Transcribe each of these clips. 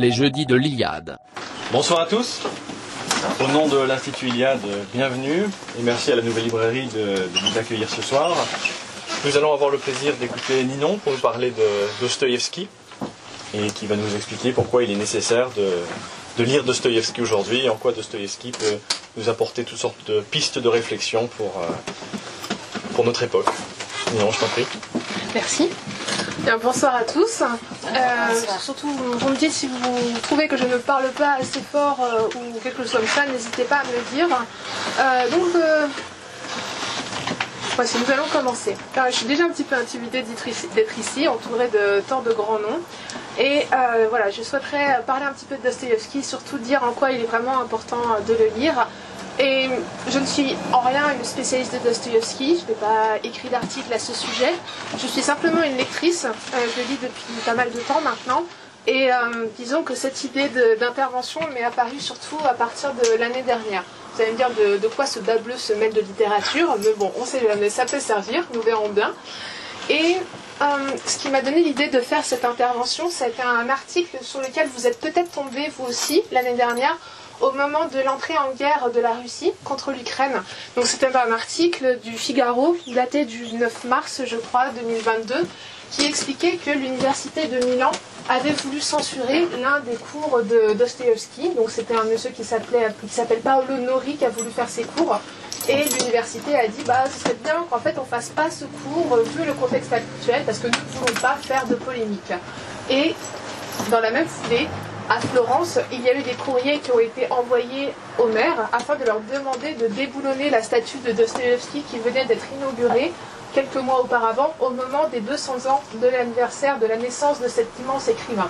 les jeudis de l'Iliade. Bonsoir à tous. Au nom de l'Institut Iliade, bienvenue et merci à la Nouvelle Librairie de, de nous accueillir ce soir. Nous allons avoir le plaisir d'écouter Ninon pour nous parler de Dostoïevski et qui va nous expliquer pourquoi il est nécessaire de, de lire Dostoïevski aujourd'hui et en quoi Dostoïevski peut nous apporter toutes sortes de pistes de réflexion pour, euh, pour notre époque. Ninon, je t'en prie. Merci. Bien, bonsoir à tous. Euh, surtout, vous me dites si vous trouvez que je ne parle pas assez fort euh, ou quelque chose comme ça, n'hésitez pas à me le dire. Euh, donc, voici, nous allons commencer. Alors, je suis déjà un petit peu intimidée d'être ici, entourée de tant de grands noms. Et voilà, je souhaiterais parler un petit peu de Dostoïevski, surtout dire en quoi il est vraiment important de le lire. Et je ne suis en rien une spécialiste de Dostoïevski, je n'ai pas écrit d'article à ce sujet. Je suis simplement une lectrice, euh, je le lis depuis pas mal de temps maintenant. Et euh, disons que cette idée d'intervention m'est apparue surtout à partir de l'année dernière. Vous allez me dire de, quoi ce bas bleu se mêle de littérature, mais bon, on sait jamais, ça peut servir, nous verrons bien. Et euh, ce qui m'a donné l'idée de faire cette intervention, c'était un article sur lequel vous êtes peut-être tombé vous aussi l'année dernière au moment de l'entrée en guerre de la Russie contre l'Ukraine. Donc c'était un article du Figaro daté du 9 mars, je crois, 2022, qui expliquait que l'université de Milan avait voulu censurer l'un des cours de Dostoïevski. Donc c'était un monsieur qui s'appelle Paolo Nori qui a voulu faire ses cours. Et l'université a dit bah ce serait bien qu'en fait on fasse pas ce cours euh, vu le contexte actuel parce que nous ne voulons pas faire de polémique. Et dans la même foulée, à Florence, il y a eu des courriers qui ont été envoyés au maire afin de leur demander de déboulonner la statue de Dostoevsky qui venait d'être inaugurée quelques mois auparavant au moment des 200 ans de l'anniversaire de la naissance de cet immense écrivain.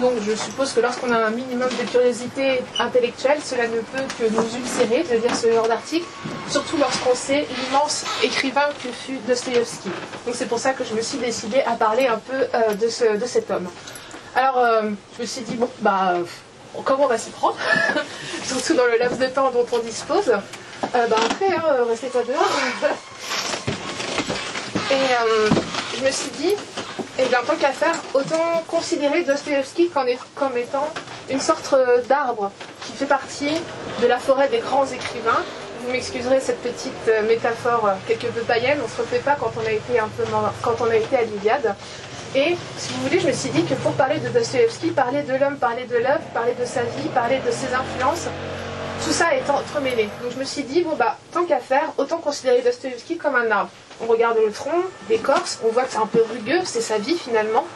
Donc je suppose que lorsqu'on a un minimum de curiosité intellectuelle, cela ne peut que nous ulcérer de lire ce genre d'article, surtout lorsqu'on sait l'immense écrivain que fut Dostoevsky. Donc c'est pour ça que je me suis décidée à parler un peu euh, de, ce, de cet homme. Alors euh, je me suis dit, bon, bah, euh, comment on va s'y prendre Surtout dans le laps de temps dont on dispose. Euh, bah après, hein, restez pas dehors. Et je me suis dit, et bien, tant qu'à faire, autant considérer Dostoevsky comme, étant une sorte d'arbre qui fait partie de la forêt des grands écrivains. Vous m'excuserez cette petite métaphore quelque peu païenne, on se refait pas quand on a été un peu quand on a été à l'Iliade. Et si vous voulez, je me suis dit que pour parler de Dostoevsky, parler de l'homme, parler de l'œuvre, parler de sa vie, parler de ses influences, tout ça est entremêlé. Donc je me suis dit, bon bah, tant qu'à faire, autant considérer Dostoevsky comme un arbre. On regarde le tronc, l'écorce, on voit que c'est un peu rugueux, c'est sa vie finalement.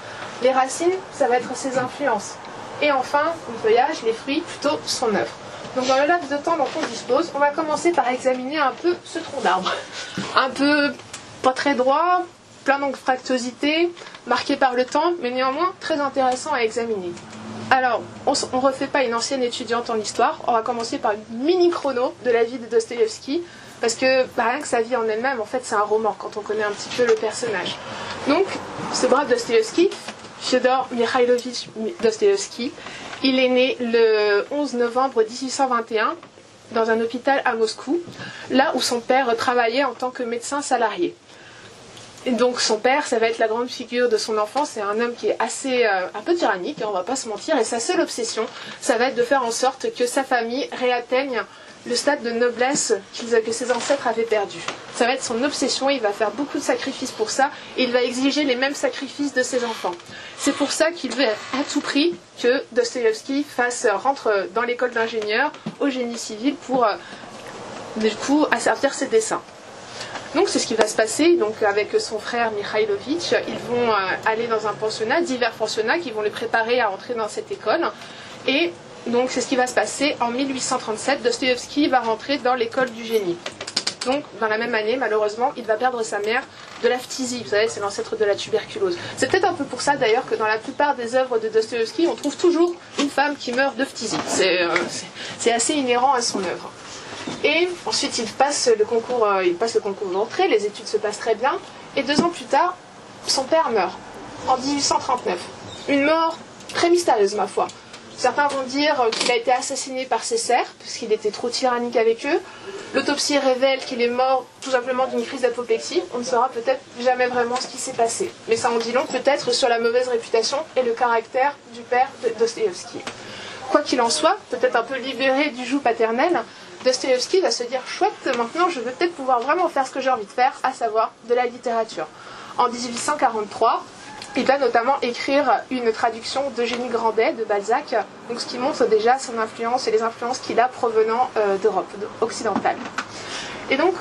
Les racines, ça va être ses influences. Et enfin, le feuillage, les fruits, plutôt son œuvre. Donc dans le laps de temps dont on dispose, on va commencer par examiner un peu ce tronc d'arbre. Un peu pas très droit, plein d'anfractuosité, marqué par le temps, mais néanmoins très intéressant à examiner. Alors, on ne refait pas une ancienne étudiante en histoire, on va commencer par une mini chrono de la vie de Dostoïevski, parce que bah, rien que sa vie en elle-même, en fait, c'est un roman quand on connaît un petit peu le personnage. Donc, ce brave Dostoïevski, Fyodor Mikhailovitch Dostoïevski, il est né le 11 novembre 1821 dans un hôpital à Moscou, là où son père travaillait en tant que médecin salarié. Donc son père, ça va être la grande figure de son enfance. C'est un homme qui est assez euh, un peu tyrannique, hein, on va pas se mentir. Et sa seule obsession, ça va être de faire en sorte que sa famille réatteigne le stade de noblesse que ses ancêtres avaient perdu. Ça va être son obsession. Il va faire beaucoup de sacrifices pour ça. Et il va exiger les mêmes sacrifices de ses enfants. C'est pour ça qu'il veut à tout prix que Dostoïevski fasse rentre dans l'école d'ingénieur au génie civil pour euh, du coup asservir ses dessins. Donc c'est ce qui va se passer. Donc avec son frère Mikhailovitch, ils vont euh, aller dans un pensionnat, divers pensionnats qui vont les préparer à entrer dans cette école. Et donc c'est ce qui va se passer en 1837. Dostoïevski va rentrer dans l'école du génie. Donc dans la même année, malheureusement, il va perdre sa mère de la phtisie. Vous savez, c'est l'ancêtre de la tuberculose. C'est peut-être un peu pour ça d'ailleurs que dans la plupart des œuvres de Dostoïevski, on trouve toujours une femme qui meurt de phtisie. C'est euh, assez inhérent à son œuvre. Et ensuite, il passe le concours, euh, il passe le concours d'entrée, les études se passent très bien. Et deux ans plus tard, son père meurt, en 1839. Une mort très mystérieuse, ma foi. Certains vont dire qu'il a été assassiné par ses serfs, puisqu'il était trop tyrannique avec eux. L'autopsie révèle qu'il est mort tout simplement d'une crise d'apoplexie. On ne saura peut-être jamais vraiment ce qui s'est passé. Mais ça en dit long peut-être sur la mauvaise réputation et le caractère du père de Dostoevsky. Quoi qu'il en soit, peut-être un peu libéré du joug paternel, Dostoevsky va se dire chouette, maintenant je veux peut-être pouvoir vraiment faire ce que j'ai envie de faire, à savoir de la littérature. En 1843, il va notamment écrire une traduction d'Eugénie Grandet de Balzac, donc ce qui montre déjà son influence et les influences qu'il a provenant euh, d'Europe occidentale. Et donc,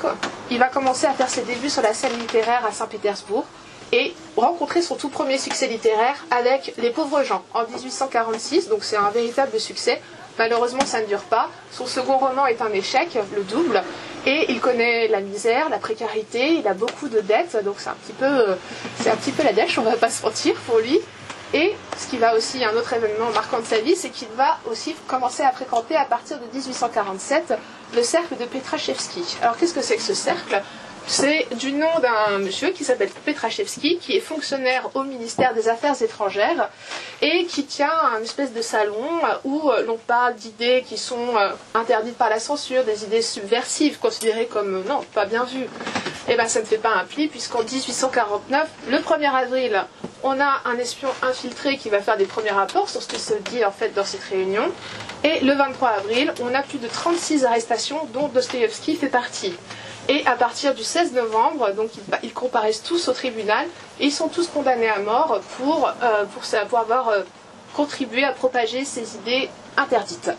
il va commencer à faire ses débuts sur la scène littéraire à Saint-Pétersbourg et rencontrer son tout premier succès littéraire avec Les pauvres gens en 1846, donc c'est un véritable succès. Malheureusement, ça ne dure pas. Son second roman est un échec, le double, et il connaît la misère, la précarité, il a beaucoup de dettes, donc c'est un petit peu, c'est un la dèche, on va pas se mentir pour lui. Et ce qui va aussi, un autre événement marquant de sa vie, c'est qu'il va aussi commencer à fréquenter à partir de 1847 le cercle de Petrachevski. Alors qu'est-ce que c'est que ce cercle? C'est du nom d'un monsieur qui s'appelle Petrachevski, qui est fonctionnaire au ministère des Affaires étrangères et qui tient un espèce de salon où l'on parle d'idées qui sont euh, interdites par la censure, des idées subversives considérées comme euh, non, pas bien vues. Eh bien ça ne fait pas un pli puisqu'en 1849, le 1er avril, on a un espion infiltré qui va faire des premiers rapports sur ce qui se dit en fait dans cette réunion. Et le 23 avril, on a plus de 36 arrestations dont Dostoevsky fait partie. Et à partir du 16 novembre, donc ils, comparaissent tous au tribunal et ils sont tous condamnés à mort pour, euh, avoir euh, contribué à propager ces idées interdites.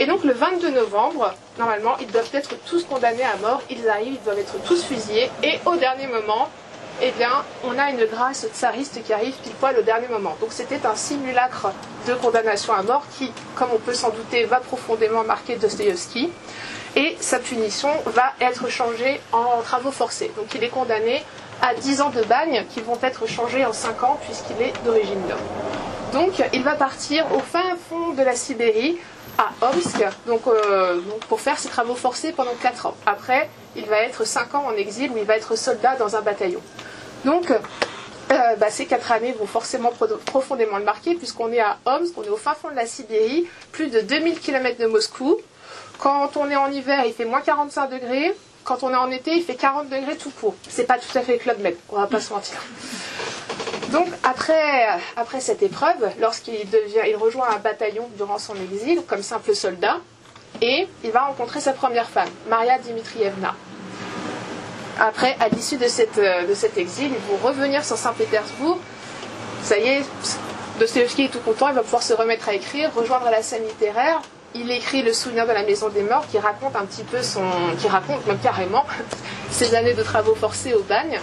Et donc le 22 novembre, normalement, ils doivent être tous condamnés à mort, ils arrivent, ils doivent être tous fusillés, et au dernier moment, eh bien, on a une grâce tsariste qui arrive pile poil au dernier moment. Donc c'était un simulacre de condamnation à mort qui, comme on peut s'en douter, va profondément marquer Dostoevsky et sa punition va être changée en travaux forcés. Donc il est condamné à 10 ans de bagne qui vont être changés en 5 ans puisqu'il est d'origine d'homme. Donc il va partir au fin fond de la Sibérie, à Omsk, donc, euh, pour faire ses travaux forcés pendant 4 ans. Après, il va être 5 ans en exil où il va être soldat dans un bataillon. Donc euh, bah, ces 4 années vont forcément profondément le marquer puisqu'on est à Omsk, on est au fin fond de la Sibérie, plus de 2000 km de Moscou, quand on est en hiver, il fait moins 45 degrés. Quand on est en été, il fait 40 degrés tout court. C'est pas tout à fait Club Med, on va pas se mentir. Donc après, après cette épreuve, lorsqu'il devient, il rejoint un bataillon durant son exil comme simple soldat, et il va rencontrer sa première femme, Maria Dimitrievna. Après, à l'issue de, de cet exil, ils vont revenir sur Saint-Pétersbourg. Ça y est, Dostoevsky est tout content, il va pouvoir se remettre à écrire, rejoindre la scène littéraire, il écrit Le souvenir de la maison des morts qui raconte un petit peu son. qui raconte même carrément ses années de travaux forcés au bagne.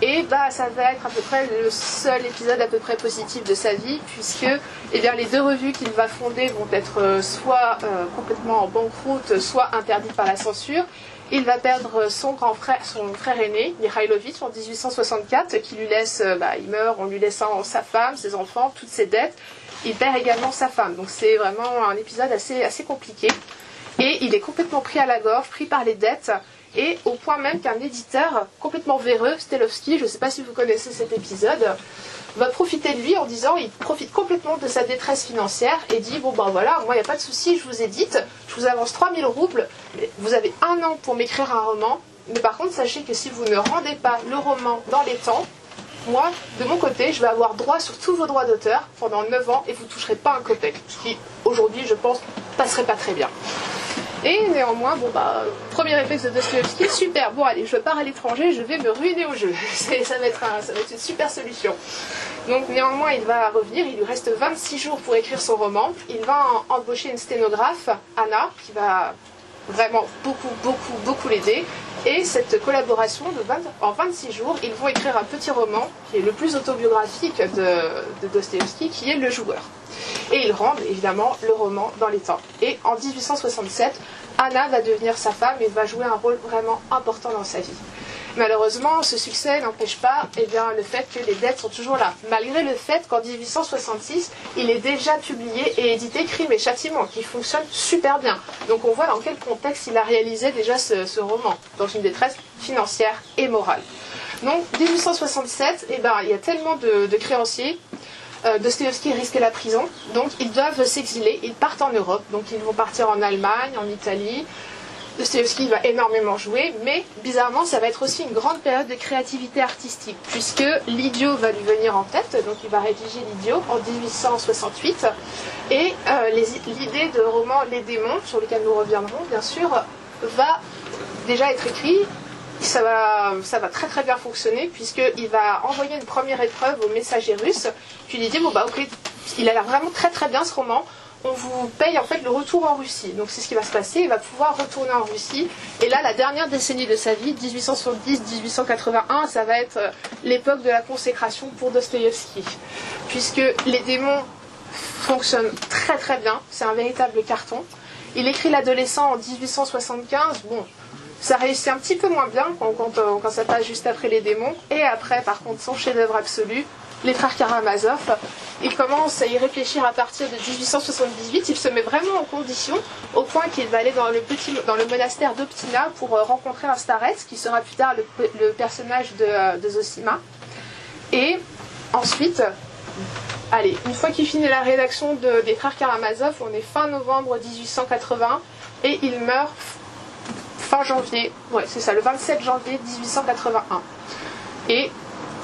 Et bah, ça va être à peu près le seul épisode à peu près positif de sa vie, puisque eh bien, les deux revues qu'il va fonder vont être euh, soit euh, complètement en banqueroute, soit interdites par la censure. Il va perdre son grand frère, son frère aîné, Mikhailovitch, en 1864, qui lui laisse, euh, bah, il meurt en lui laissant sa femme, ses enfants, toutes ses dettes il perd également sa femme. Donc c'est vraiment un épisode assez, assez compliqué. Et il est complètement pris à la gorge, pris par les dettes, et au point même qu'un éditeur complètement véreux, Stelovski, je ne sais pas si vous connaissez cet épisode, va profiter de lui en disant, il profite complètement de sa détresse financière et dit, bon ben voilà, moi il n'y a pas de souci, je vous édite, je vous avance 3000 roubles, vous avez un an pour m'écrire un roman, mais par contre sachez que si vous ne rendez pas le roman dans les temps, moi, de mon côté, je vais avoir droit sur tous vos droits d'auteur pendant 9 ans et vous ne toucherez pas un copec. Ce qui, aujourd'hui, je pense, passerait pas très bien. Et néanmoins, bon bah, premier réflexe de Dostoevsky, super, bon allez, je pars à l'étranger, je vais me ruiner au jeu. ça, va être ça va être une super solution. Donc néanmoins, il va revenir, il lui reste 26 jours pour écrire son roman. Il va embaucher une sténographe, Anna, qui va vraiment beaucoup, beaucoup, beaucoup l'aider. Et cette collaboration, de en 26 jours, ils vont écrire un petit roman qui est le plus autobiographique de, de Dostoevsky, qui est Le Joueur. Et ils rendent évidemment le roman dans les temps. Et en 1867, Anna va devenir sa femme et va jouer un rôle vraiment important dans sa vie. Malheureusement, ce succès n'empêche pas eh bien, le fait que les dettes sont toujours là, malgré le fait qu'en 1866, il est déjà publié et édité Crime et Châtiment, qui fonctionne super bien. Donc on voit dans quel contexte il a réalisé déjà ce, roman, dans une détresse financière et morale. Donc 1867, eh ben, il y a tellement de, créanciers euh, Dostoevsky risque la prison, donc ils doivent s'exiler, ils partent en Europe, donc ils vont partir en Allemagne, en Italie. Dostoevsky va énormément jouer, mais bizarrement, ça va être aussi une grande période de créativité artistique, puisque l'idiot va lui venir en tête, donc il va rédiger l'idiot en 1868, et euh, l'idée de roman Les démons, sur lequel nous reviendrons bien sûr, va déjà être écrit ça va, très très bien fonctionner puisqu'il va envoyer une première épreuve au messager russe. Puis il dit bon bah ok, il a l'air vraiment très très bien ce roman. On vous paye en fait le retour en Russie. Donc c'est ce qui va se passer. Il va pouvoir retourner en Russie. Et là, la dernière décennie de sa vie, 1870-1881, ça va être euh, l'époque de la consécration pour Dostoïevski. Puisque les démons fonctionnent très très bien. C'est un véritable carton. Il écrit l'adolescent en 1875. Bon, ça réussit un petit peu moins bien quand, quand, ça passe juste après les démons. Et après, par contre, son chef-d'œuvre absolu, Les Frères Karamazov. Il commence à y réfléchir à partir de 1878. Il se met vraiment en condition au point qu'il va aller dans le, petit, monastère d'Optina pour euh, rencontrer un qui sera plus tard le, personnage de, euh, Zosima. Et ensuite, allez, une fois qu'il finit la rédaction de, des Frères Karamazov, on est fin novembre 1880 et il meurt fin janvier, ouais, c'est ça, le 27 janvier 1881. Et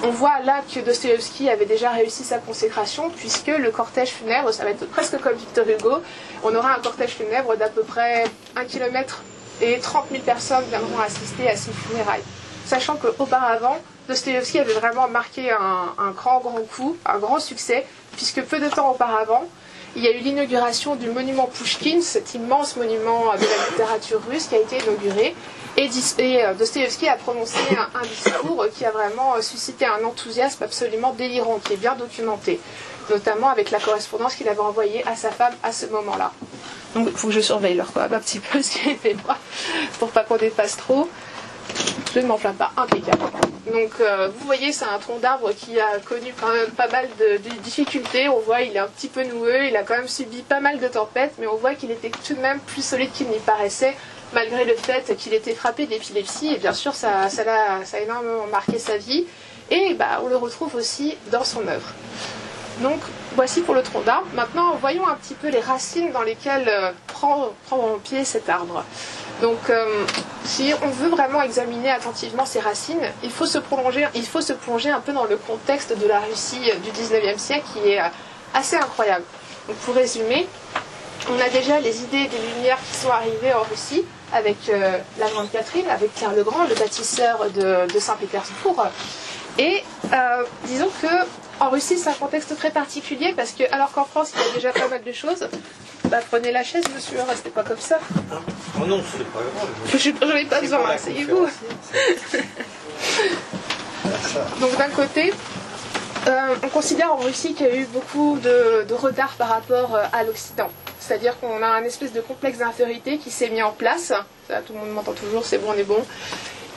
on voit là que Dostoevsky avait déjà réussi sa consécration, puisque le cortège funèbre, ça va être presque comme Victor Hugo, on aura un cortège funèbre d'à peu près 1 km et 30 000 personnes viendront assister à ses funérailles. Sachant qu'auparavant, Dostoevsky avait vraiment marqué un, grand, grand coup, un grand succès, puisque peu de temps auparavant, il y a eu l'inauguration du monument Pushkin, cet immense monument de la littérature russe qui a été inauguré. Et, euh, Dostoevsky a prononcé un, discours qui a vraiment euh, suscité un enthousiasme absolument délirant, qui est bien documenté, notamment avec la correspondance qu'il avait envoyée à sa femme à ce moment-là. Donc il faut que je surveille leur quoi un petit peu ce qu'il fait pour pas qu'on dépasse trop. Je ne m'enflamme pas, impeccable. Donc euh, vous voyez, c'est un tronc d'arbre qui a connu quand même pas mal de, difficultés. On voit, il est un petit peu noueux, il a quand même subi pas mal de tempêtes, mais on voit qu'il était tout de même plus solide qu'il n'y paraissait, malgré le fait qu'il était frappé d'épilepsie. Et bien sûr, ça, a, énormément marqué sa vie. Et bah, on le retrouve aussi dans son œuvre. Donc voici pour le tronc d'arbre. Maintenant, voyons un petit peu les racines dans lesquelles euh, prend, prend pied cet arbre. Donc, euh, si on veut vraiment examiner attentivement ces racines, il faut se prolonger, il faut se plonger un peu dans le contexte de la Russie du 19e siècle qui est euh, assez incroyable. Donc, pour résumer, on a déjà les idées des Lumières qui sont arrivées en Russie avec euh, la Grande Catherine, avec Pierre le Grand, le bâtisseur de, Saint-Pétersbourg. Et disons que en Russie, c'est un contexte très particulier parce que, alors qu'en France, il y a déjà pas mal de choses, bah, prenez la chaise, monsieur, restez pas comme ça. Oh non, c'est pas grave. J'en ai pas besoin, asseyez-vous. Donc, d'un côté, euh, on considère en Russie qu'il y a eu beaucoup de, retard par rapport euh, à l'Occident. C'est-à-dire qu'on a un espèce de complexe d'infériorité qui s'est mis en place. Tout le monde m'entend toujours, c'est bon, on est bon.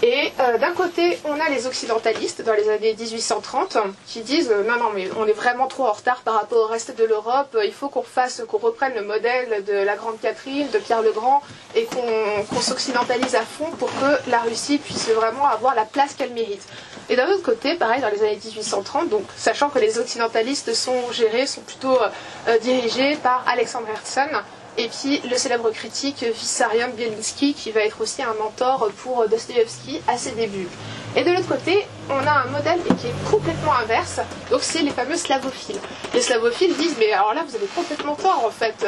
Et euh, d'un côté, on a les occidentalistes dans les années 1830 qui disent euh, non, non, mais on est vraiment trop en retard par rapport au reste de l'Europe. Il faut qu'on fasse, qu'on reprenne le modèle de la Grande Catherine, de Pierre le Grand, et qu'on s'occidentalise à fond pour que la Russie puisse vraiment avoir la place qu'elle mérite. Et d'un autre côté, pareil, dans les années 1830, donc sachant que les occidentalistes sont gérés, sont plutôt euh, dirigés par Alexandre Herzen, et puis le célèbre critique Vissarion Bielinski, qui va être aussi un mentor pour Dostoevsky à ses débuts. Et de l'autre côté, on a un modèle qui est complètement inverse, donc c'est les fameux slavophiles. Les slavophiles disent, mais alors là, vous avez complètement tort en fait.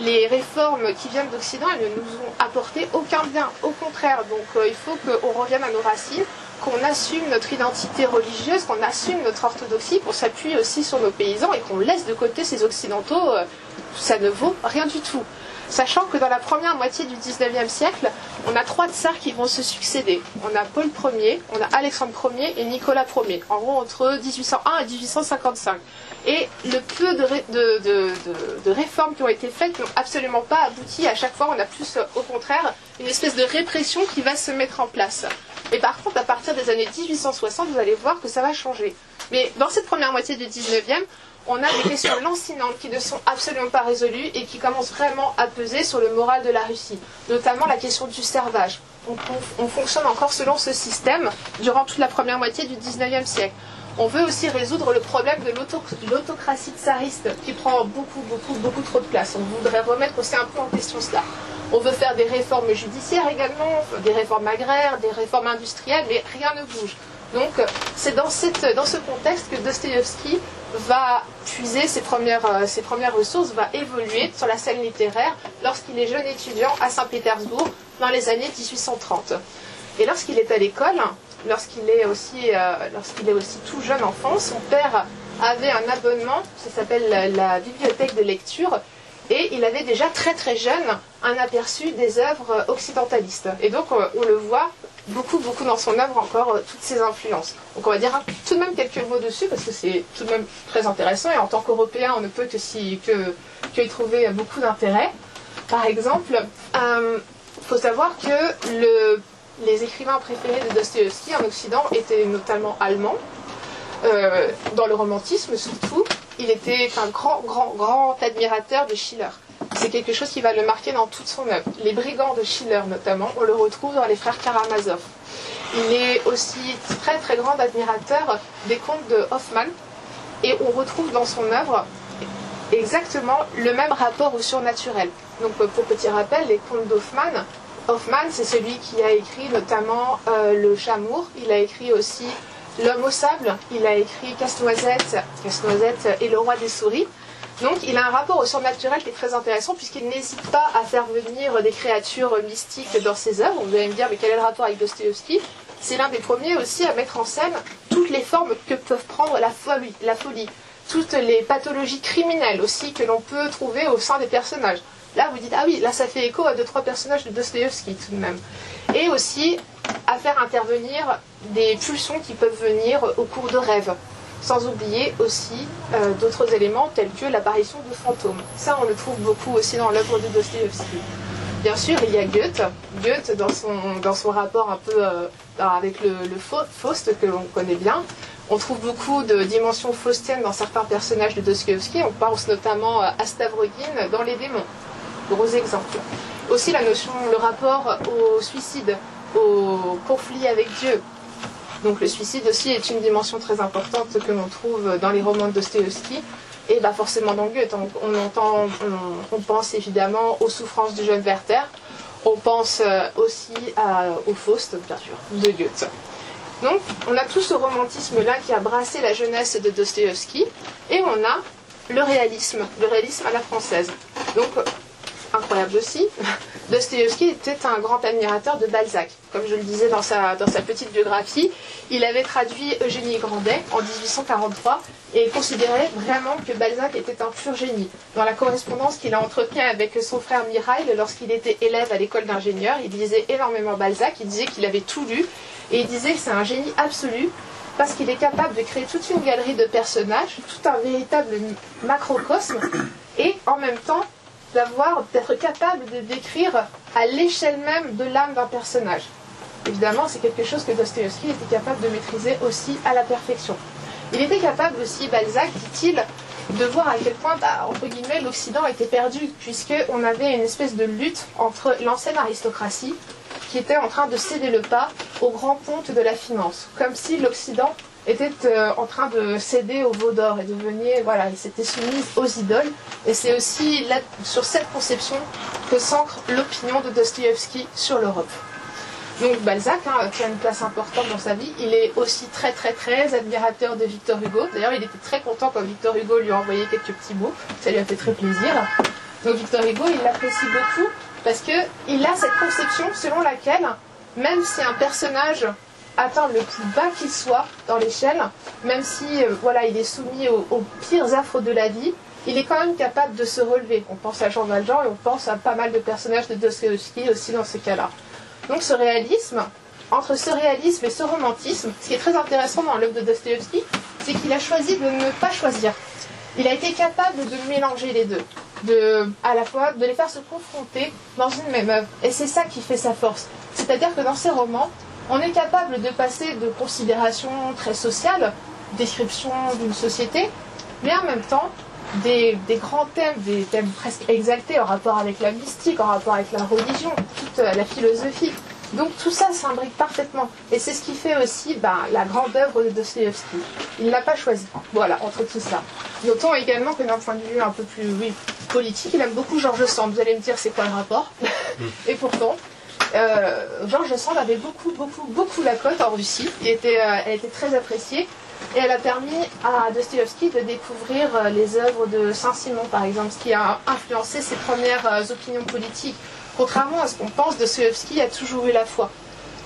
Les réformes qui viennent d'Occident, elles ne nous ont apporté aucun bien. Au contraire, donc euh, il faut qu'on revienne à nos racines, qu'on assume notre identité religieuse, qu'on assume notre orthodoxie, qu'on s'appuie aussi sur nos paysans et qu'on laisse de côté ces occidentaux euh, ça ne vaut rien du tout. Sachant que dans la première moitié du 19e siècle, on a trois tsars qui vont se succéder. On a Paul Ier, on a Alexandre Ier et Nicolas Ier, en gros entre 1801 et 1855. Et le peu de, réformes qui ont été faites n'ont absolument pas abouti. À chaque fois, on a plus, au contraire, une espèce de répression qui va se mettre en place. Et par contre, à partir des années 1860, vous allez voir que ça va changer. Mais dans cette première moitié du 19e, on a des questions lancinantes qui ne sont absolument pas résolues et qui commencent vraiment à peser sur le moral de la Russie, notamment la question du servage. On, fonctionne encore selon ce système durant toute la première moitié du 19e siècle. On veut aussi résoudre le problème de l'autocratie tsariste qui prend beaucoup, beaucoup, beaucoup trop de place. On voudrait remettre aussi un peu en question cela. On veut faire des réformes judiciaires également, des réformes agraires, des réformes industrielles, mais rien ne bouge. Donc c'est dans, ce contexte que Dostoevsky va puiser ses premières, euh, ses premières ressources, va évoluer sur la scène littéraire lorsqu'il est jeune étudiant à Saint-Pétersbourg dans les années 1830. Et lorsqu'il est à l'école, lorsqu'il est, aussi, euh, lorsqu'il est aussi tout jeune enfant, son père avait un abonnement, ça s'appelle la, bibliothèque de lecture, et il avait déjà très très jeune un aperçu des œuvres occidentalistes. Et donc euh, on le voit beaucoup beaucoup dans son œuvre encore toutes ces influences. Donc on va dire tout de même quelques mots dessus parce que c'est tout de même très intéressant et en tant qu'Européen on ne peut que, que, que y trouver beaucoup d'intérêt. Par exemple, il euh, faut savoir que le les écrivains préférés de Dostoevsky en Occident étaient notamment allemands. Euh, dans le romantisme surtout, il était un grand, grand, grand admirateur de Schiller. C'est quelque chose qui va le marquer dans toute son œuvre. Les brigands de Schiller notamment, on le retrouve dans les frères Karamazov. Il est aussi très très grand admirateur des contes de Hoffmann et on retrouve dans son œuvre exactement le même rapport au surnaturel. Donc pour petit rappel, les contes d'Hoffmann Hoffman, c'est celui qui a écrit notamment euh, Le Chamour. Il a écrit aussi L'homme au sable. Il a écrit Casse-Noisette, Casse-Noisette et Le roi des souris. Donc il a un rapport au surnaturel qui est très intéressant puisqu'il n'hésite pas à faire venir des créatures mystiques dans ses œuvres. Vous allez me dire mais quel est le rapport avec Dostoevsky C'est l'un des premiers aussi à mettre en scène toutes les formes que peuvent prendre la folie, la folie, toutes les pathologies criminelles aussi que l'on peut trouver au sein des personnages. Là, vous dites, ah oui, là, ça fait écho à deux, trois personnages de Dostoevsky tout de même. Et aussi à faire intervenir des pulsions qui peuvent venir au cours de rêves. Sans oublier aussi euh, d'autres éléments tels que l'apparition de fantômes. Ça, on le trouve beaucoup aussi dans l'œuvre de Dostoevsky. Bien sûr, il y a Goethe. Goethe, dans son, dans son rapport un peu euh, avec le, le Faust, que l'on connaît bien, on trouve beaucoup de dimensions faustiennes dans certains personnages de Dostoevsky. On pense notamment à Stavrogin dans Les démons gros exemples. Aussi la notion, le rapport au suicide, au conflit avec Dieu. Donc le suicide aussi est une dimension très importante que l'on trouve dans les romans de Dostoevsky et bah forcément dans Goethe. On, entend, on, pense évidemment aux souffrances du jeune Werther, on pense euh, aussi au Faust, bien sûr, de Goethe. Donc on a tout ce romantisme-là qui a brassé la jeunesse de Dostoevsky et on a le réalisme, le réalisme à la française. Donc incroyable aussi, Dostoevsky était un grand admirateur de Balzac. Comme je le disais dans sa, petite biographie, il avait traduit Eugénie Grandet en 1843 et considérait vraiment que Balzac était un pur génie. Dans la correspondance qu'il a entretenue avec son frère Mirail lorsqu'il était élève à l'école d'ingénieur, il disait énormément Balzac, il disait qu'il avait tout lu et il disait que c'est un génie absolu parce qu'il est capable de créer toute une galerie de personnages, tout un véritable macrocosme et en même temps d'avoir, d'être capable de décrire à l'échelle même de l'âme d'un personnage. Évidemment, c'est quelque chose que Dostoevsky était capable de maîtriser aussi à la perfection. Il était capable aussi, Balzac, dit-il, de voir à quel point, bah, entre guillemets, l'Occident était perdu, puisqu'on avait une espèce de lutte entre l'ancienne aristocratie, qui était en train de céder le pas au grand ponte de la finance, comme si l'Occident était euh, en train de céder au veau d'or et de devenir, voilà, il s'était soumise aux idoles. Et c'est aussi sur cette conception que s'ancre l'opinion de Dostoïevski sur l'Europe. Donc Balzac, hein, qui a une place importante dans sa vie, il est aussi très très très admirateur de Victor Hugo. D'ailleurs, il était très content quand Victor Hugo lui a envoyé quelques petits mots. Ça lui a fait très plaisir. Donc Victor Hugo, il l'apprécie beaucoup parce qu'il a cette conception selon laquelle, même si un personnage atteindre le plus bas qu'il soit dans l'échelle, même si euh, voilà, il est soumis aux, pires affres de la vie, il est quand même capable de se relever. On pense à Jean Valjean et on pense à pas mal de personnages de Dostoevsky aussi dans ce cas-là. Donc ce réalisme, entre ce réalisme et ce romantisme, ce qui est très intéressant dans l'œuvre de Dostoevsky, c'est qu'il a choisi de ne pas choisir. Il a été capable de mélanger les deux, de, à la fois de les faire se confronter dans une même œuvre. Et c'est ça qui fait sa force. C'est-à-dire que dans ses romans, on est capable de passer de considérations très sociales, description d'une société, mais en même temps des, grands thèmes, des thèmes presque exaltés en rapport avec la mystique, en rapport avec la religion, toute la philosophie, Donc tout ça s'imbrique parfaitement. Et c'est ce qui fait aussi bah, la grande œuvre de Dostoevsky. Il ne l'a pas choisi. Voilà, entre tout ça. Notons également que d'un point de vue un peu plus oui, politique, il aime beaucoup Georges Sand. Vous allez me dire c'est quoi le rapport? Et pourtant, euh, Georges Sand avait beaucoup, beaucoup, beaucoup la cote en Russie. Et était, euh, elle était très appréciée. Et elle a permis à Dostoevsky de découvrir euh, les œuvres de Saint-Simon, par exemple, ce qui a influencé ses premières euh, opinions politiques. Contrairement à ce qu'on pense, Dostoevsky a toujours eu la foi.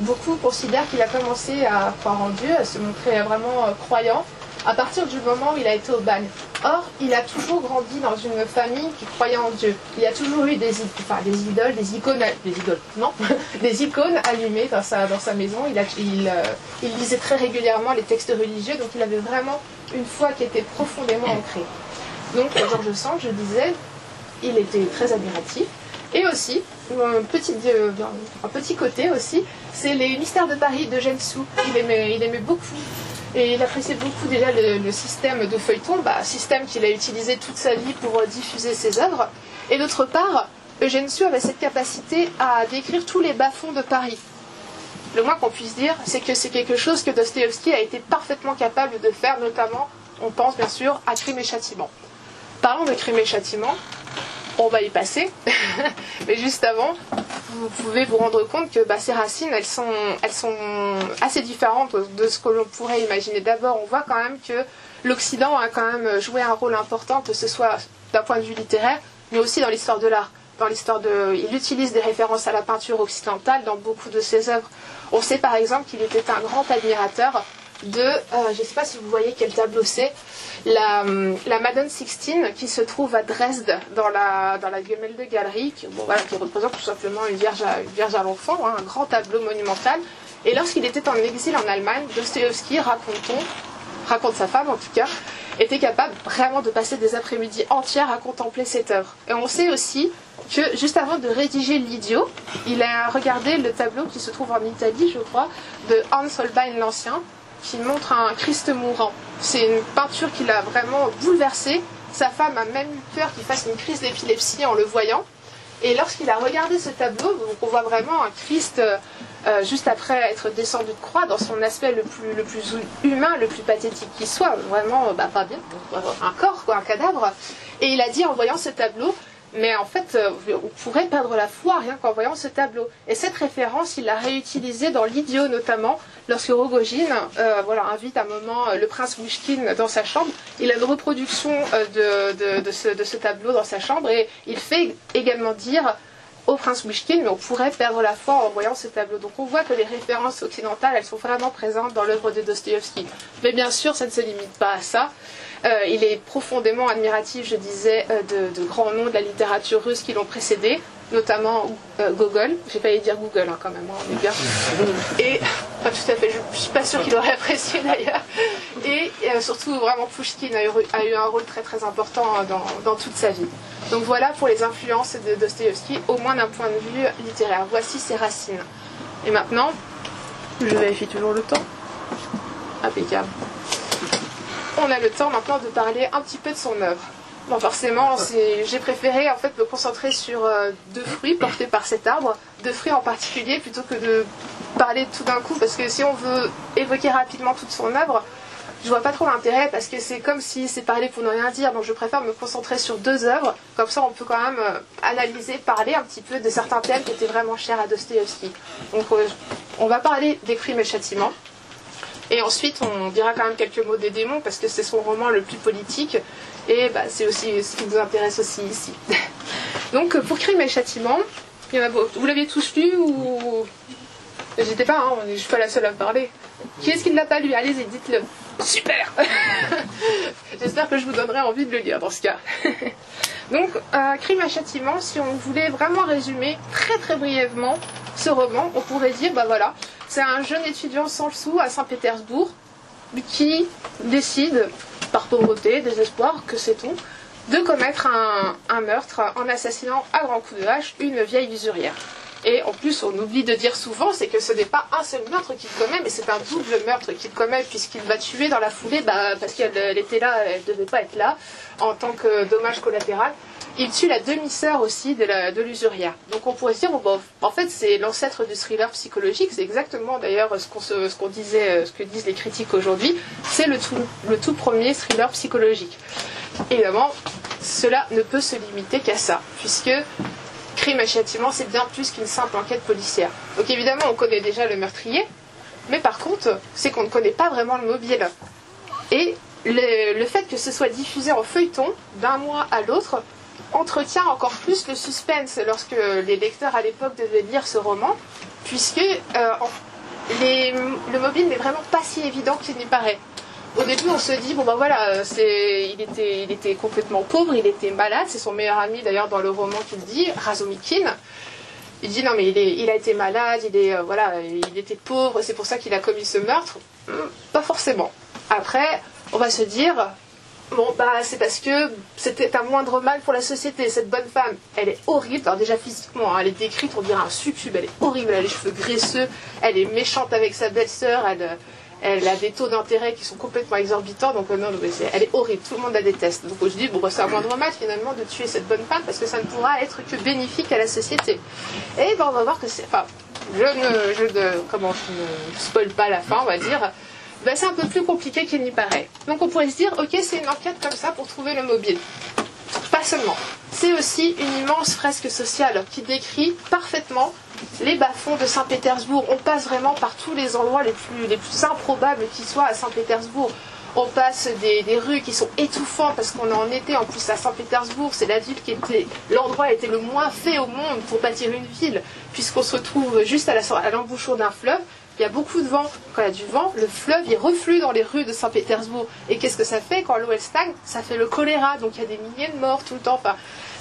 Beaucoup considèrent qu'il a commencé à croire en Dieu, à se montrer vraiment euh, croyant, à partir du moment où il a été au bagne. Or, il a toujours grandi dans une famille qui croyait en Dieu. Il a toujours eu des, idoles, des icônes, des idoles, non, des icônes allumées dans sa, dans sa maison. Il, a, il, lisait très régulièrement les textes religieux, donc il avait vraiment une foi qui était profondément ancrée. Donc, Georges Sand, je disais, il était très admiratif. Et aussi, un petit, petit côté aussi, c'est les mystères de Paris de Sou. Il aimait, il aimait beaucoup. Et il appréciait beaucoup déjà le, système de feuilleton, bah, système qu'il a utilisé toute sa vie pour diffuser ses œuvres. Et d'autre part, Eugène Sue avait cette capacité à décrire tous les bas-fonds de Paris. Le moins qu'on puisse dire, c'est que c'est quelque chose que Dostoevsky a été parfaitement capable de faire, notamment, on pense bien sûr, à Crime et Châtiment. Parlons de Crime et Châtiment, on va y passer. Mais juste avant, vous pouvez vous rendre compte que bah, ces racines, elles sont, elles sont assez différentes de ce que l'on pourrait imaginer. D'abord, on voit quand même que l'Occident a quand même joué un rôle important, que ce soit d'un point de vue littéraire, mais aussi dans l'histoire de l'art. Dans l'histoire de, il utilise des références à la peinture occidentale dans beaucoup de ses œuvres. On sait par exemple qu'il était un grand admirateur de, euh, je ne sais pas si vous voyez quel tableau c'est, la, la, Madone Sixtine qui se trouve à Dresde dans la, dans la de Galerie, qui, bon, voilà, qui représente tout simplement une Vierge à, une vierge à l'enfant, hein, un grand tableau monumental. Et lorsqu'il était en exil en Allemagne, Dostoevsky, raconte raconte sa femme en tout cas, était capable vraiment de passer des après-midi entières à contempler cette œuvre. Et on sait aussi que juste avant de rédiger L'Idiot, il a regardé le tableau qui se trouve en Italie, je crois, de Hans Holbein l'Ancien, qui montre un Christ mourant. C'est une peinture qui l'a vraiment bouleversé. Sa femme a même eu peur qu'il fasse une crise d'épilepsie en le voyant. Et lorsqu'il a regardé ce tableau, on voit vraiment un Christ euh, juste après être descendu de croix dans son aspect le plus, humain, le plus pathétique qui soit, vraiment bah, pas bien, un corps, un cadavre. Et il a dit en voyant ce tableau, mais en fait, euh, on pourrait perdre la foi rien qu'en voyant ce tableau. Et cette référence, il l'a réutilisée dans l'idiot notamment, lorsque Rogojin euh, voilà, invite un moment euh, le prince Mouchkine dans sa chambre. Il a une reproduction de, de, ce, de, tableau dans sa chambre et il fait également dire au prince Mouchkine, mais on pourrait perdre la foi en voyant ce tableau. Donc on voit que les références occidentales, elles sont vraiment présentes dans l'œuvre de Dostoevsky. Mais bien sûr, ça ne se limite pas à ça. Euh, il est profondément admiratif, je disais, euh, de, grands noms de la littérature russe qui l'ont précédé, notamment euh, Gogol. J'ai failli dire Google hein, quand même, hein, on est bien. Et, pas tout à fait, je ne suis pas sûre qu'il aurait apprécié d'ailleurs. Et surtout, vraiment, Pushkin a eu, un rôle très très important dans, dans, toute sa vie. Donc voilà pour les influences de Dostoevsky, au moins d'un point de vue littéraire. Voici ses racines. Et maintenant, je vérifie toujours le temps. Impeccable on a le temps maintenant de parler un petit peu de son œuvre. Bon, forcément, j'ai préféré en fait me concentrer sur euh, deux fruits portés par cet arbre, deux fruits en particulier, plutôt que de parler tout d'un coup, parce que si on veut évoquer rapidement toute son œuvre, je vois pas trop l'intérêt, parce que c'est comme si c'est parler pour ne rien dire, donc je préfère me concentrer sur deux œuvres, comme ça on peut quand même euh, analyser, parler un petit peu de certains thèmes qui étaient vraiment chers à Dostoevsky. Donc euh, on va parler des crimes et châtiments. Et ensuite, on dira quand même quelques mots des démons parce que c'est son roman le plus politique et bah, c'est aussi ce qui nous intéresse aussi ici. Donc, pour Crime et Châtiment, vous l'aviez tous lu ou. N'hésitez pas, hein, je suis pas la seule à parler. Qui est-ce qui ne l'a pas lu? Allez-y, dites-le. Super J'espère que je vous donnerai envie de le lire dans ce cas. Donc, euh, Crime et Châtiment, si on voulait vraiment résumer très très brièvement ce roman, on pourrait dire, bah voilà, c'est un jeune étudiant sans le sou à Saint-Pétersbourg qui décide, par pauvreté, désespoir, que sait-on, de commettre un, meurtre en assassinant à grands coups de hache une vieille usurière. Et en plus, on oublie de dire souvent, c'est que ce n'est pas un seul meurtre qu'il commet, mais c'est un double meurtre qu'il commet, puisqu'il va tuer dans la foulée, bah, parce qu'elle était là, elle ne devait pas être là, en tant que dommage collatéral. Il tue la demi-sœur aussi de, la, de l'usurière. Donc on pourrait se dire, bon, en fait c'est l'ancêtre du thriller psychologique, c'est exactement d'ailleurs ce qu'on, ce qu'on disait, ce que disent les critiques aujourd'hui, c'est le tout, le tout premier thriller psychologique. Évidemment, cela ne peut se limiter qu'à ça, puisque crime et châtiment, c'est bien plus qu'une simple enquête policière. Donc évidemment, on connaît déjà le meurtrier, mais par contre, c'est qu'on ne connaît pas vraiment le mobile. Et le, le fait que ce soit diffusé en feuilleton d'un mois à l'autre entretient encore plus le suspense lorsque les lecteurs à l'époque devaient lire ce roman, puisque euh, le mobile n'est vraiment pas si évident qu'il n'y paraît. Au début, on se dit bon ben voilà, il était, complètement pauvre, il était malade. C'est son meilleur ami d'ailleurs dans le roman qu'il dit, Razumikin. Il dit non mais il, a été malade, euh, il était pauvre, c'est pour ça qu'il a commis ce meurtre. Hmm, Pas forcément. Après, on va se dire bon bah c'est parce que c'était un moindre mal pour la société. Cette bonne femme, elle est horrible. Alors déjà physiquement, hein, elle est décrite, on dirait un succube. Elle est horrible, elle a les cheveux graisseux, elle est méchante avec sa belle-sœur, elle euh, elle a des taux d'intérêt qui sont complètement exorbitants, donc euh, non, non, elle est horrible, tout le monde la déteste. Donc je dis, bon, bah, c'est un moindre mal finalement de tuer cette bonne femme parce que ça ne pourra être que bénéfique à la société. Et ben, on va voir que c'est. Enfin, je ne, comment, je ne spoil pas la fin, on va dire. Ben, c'est un peu plus compliqué qu'il n'y paraît. Donc on pourrait se dire, ok, c'est une enquête comme ça pour trouver le mobile. Pas seulement. C'est aussi une immense fresque sociale qui décrit parfaitement les bas-fonds de Saint-Pétersbourg. On passe vraiment par tous les endroits les plus, les plus improbables qui soient à Saint-Pétersbourg. On passe des, des rues qui sont étouffantes parce qu'on est en été. En plus, à Saint-Pétersbourg, c'est la ville qui était, l'endroit été le moins fait au monde pour bâtir une ville, puisqu'on se trouve juste à l'embouchure d'un fleuve. Il y a beaucoup de vent. Quand il y a du vent, le fleuve il reflue dans les rues de Saint-Pétersbourg. Et qu'est-ce que ça fait quand l'eau elle stagne? Ça fait le choléra. Donc il y a des milliers de morts tout le temps.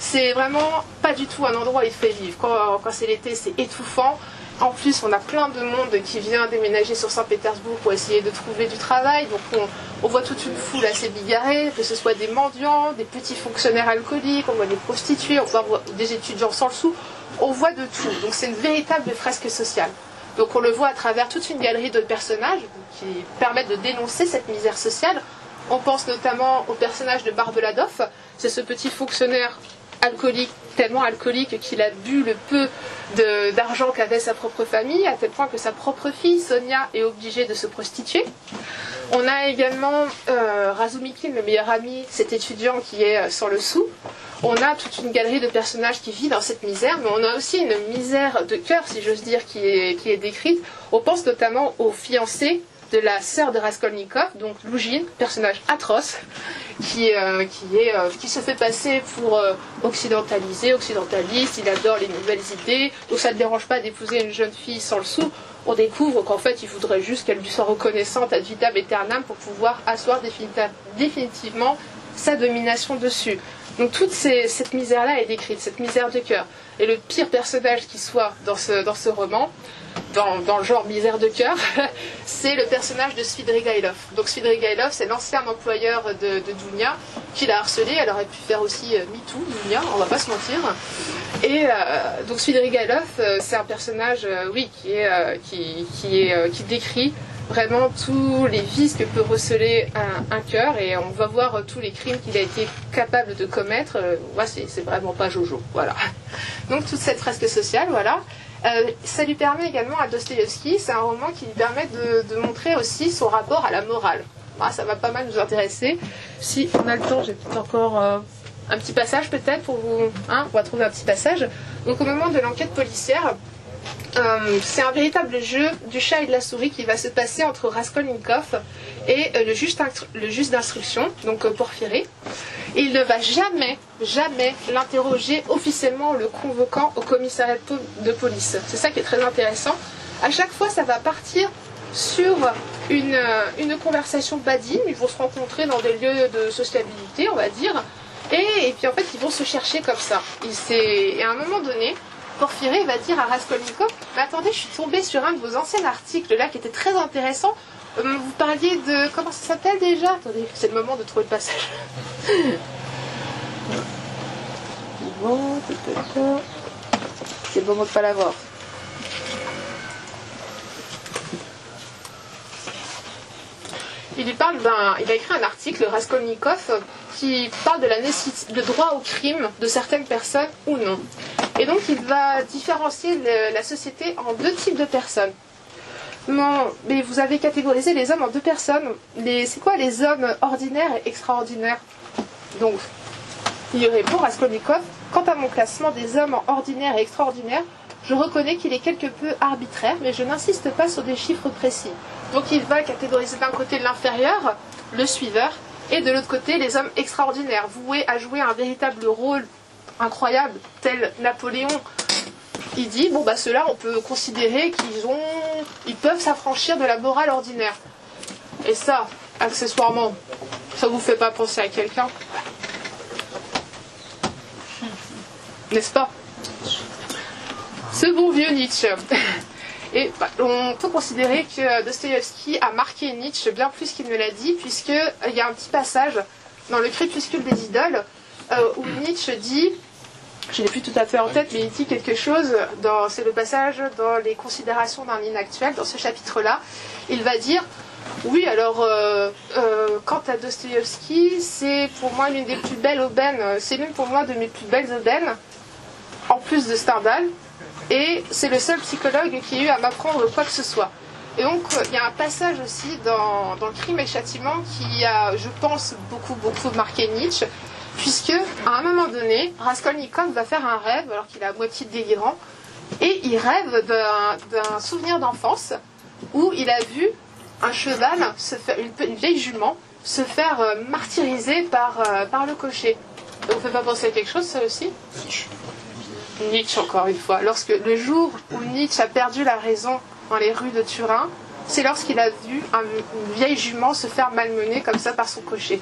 C'est vraiment pas du tout un endroit où il fait vivre. Quand, quand c'est l'été, c'est étouffant. En plus, on a plein de monde qui vient déménager sur Saint-Pétersbourg pour essayer de trouver du travail. Donc on, on voit toute une foule assez bigarrée, que ce soit des mendiants, des petits fonctionnaires alcooliques, on voit des prostituées, on voit des étudiants sans le sou. On voit de tout. Donc c'est une véritable fresque sociale. Donc on le voit à travers toute une galerie de personnages qui permettent de dénoncer cette misère sociale. On pense notamment au personnage de Barbeladov. C'est ce petit fonctionnaire alcoolique, tellement alcoolique qu'il a bu le peu d'argent qu'avait sa propre famille, à tel point que sa propre fille, Sonia, est obligée de se prostituer. On a également euh, Razumikin, le meilleur ami, cet étudiant qui est euh, sans le sou. On a toute une galerie de personnages qui vit dans cette misère, mais on a aussi une misère de cœur, si j'ose dire, qui est, qui est décrite. On pense notamment au fiancé de la sœur de Raskolnikov, donc Lougine, personnage atroce, qui, euh, qui, est, euh, qui se fait passer pour occidentalisé, occidentaliste, il adore les nouvelles idées, donc ça ne dérange pas d'épouser une jeune fille sans le sou. On découvre qu'en fait, il voudrait juste qu'elle lui soit reconnaissante ad vitam aeternam pour pouvoir asseoir définitivement sa domination dessus. Donc toute cette misère-là est décrite, cette misère de cœur. Et le pire personnage qui soit dans ce, dans ce roman, dans, le genre misère de cœur, c'est le personnage de Svidrigailov. Donc Svidrigailov, c'est l'ancien employeur de, de Dounia qui l'a harcelé. Elle aurait pu faire aussi euh, MeToo, Dounia, on va pas se mentir. Et euh, donc Svidrigailov, euh, c'est un personnage, euh, oui, qui est, qui, qui décrit vraiment tous les vices que peut receler un, cœur et on va voir tous les crimes qu'il a été capable de commettre. Ouais, c'est vraiment pas Jojo, voilà. Donc toute cette fresque sociale, voilà. Euh, ça lui permet également à Dostoïevski, c'est un roman qui lui permet de, montrer aussi son rapport à la morale. Ah, ça va pas mal nous intéresser. Si on a le temps, j'ai peut-être encore euh, un petit passage peut-être pour vous. Hein, on va trouver un petit passage. Donc au moment de l'enquête policière, euh, c'est un véritable jeu du chat et de la souris qui va se passer entre Raskolnikov et euh, le juge, d'instruction, donc euh, il ne va jamais, jamais l'interroger officiellement en le convoquant au commissariat de, po- de police. C'est ça qui est très intéressant. À chaque fois, ça va partir sur une, euh, conversation badine. Ils vont se rencontrer dans des lieux de sociabilité, on va dire. Et, puis en fait, ils vont se chercher comme ça. Et à un moment donné, Porphyry va dire à Raskolnikov Mais attendez, je suis tombée sur un de vos anciens articles là qui était très intéressant. Euh, Vous parliez de. Comment ça s'appelle déjà? Attendez, c'est le moment de trouver le passage. Bon. C'est le moment de pas l'avoir. il, parle d'un, il a écrit un article, Raskolnikov, qui parle de la nécessité, de droit au crime de certaines personnes ou non. Et donc il va différencier la société en deux types de personnes. Non, mais vous avez catégorisé les hommes en deux personnes. C'est quoi les hommes ordinaires et extraordinaires? Donc, il répond Raskolnikov. Quant à mon classement des hommes en ordinaire et extraordinaire, je reconnais qu'il est quelque peu arbitraire, mais je n'insiste pas sur des chiffres précis. Donc il va catégoriser d'un côté l'inférieur, le suiveur, et de l'autre côté les hommes extraordinaires, voués à jouer un véritable rôle incroyable, tel Napoléon. Il dit bon bah ceux-là on peut considérer qu'ils ont, ils peuvent s'affranchir de la morale ordinaire. Et ça, accessoirement, ça vous fait pas penser à quelqu'un N'est-ce pas? Ce bon vieux Nietzsche. Et bah, on peut considérer que Dostoïevski a marqué Nietzsche bien plus qu'il ne l'a dit, puisqu'il y a un petit passage dans le crépuscule des idoles euh, où Nietzsche dit, je l'ai plus tout à fait en tête, mais il dit quelque chose, c'est le passage dans les considérations d'un inactuel, dans ce chapitre-là. Il va dire oui, alors, euh, euh, quant à Dostoïevski, c'est pour moi l'une des plus belles aubaines, c'est l'une pour moi de mes plus belles aubaines, en plus de Stendhal, et c'est le seul psychologue qui a eu à m'apprendre quoi que ce soit. Et donc, il y a un passage aussi dans, dans crime et châtiment qui a, je pense, beaucoup, beaucoup marqué Nietzsche, puisque à un moment donné, Raskolnikov va faire un rêve, alors qu'il est à moitié délirant, et il rêve d'un souvenir d'enfance où il a vu un cheval, se faire, une, vieille jument, se faire euh, martyriser par, euh, par le cocher. Donc, vous ne fait pas penser à quelque chose, ça aussi? Nietzsche, encore une fois. Lorsque le jour où Nietzsche a perdu la raison dans les rues de Turin, c'est lorsqu'il a vu une vieille jument se faire malmener comme ça par son cocher.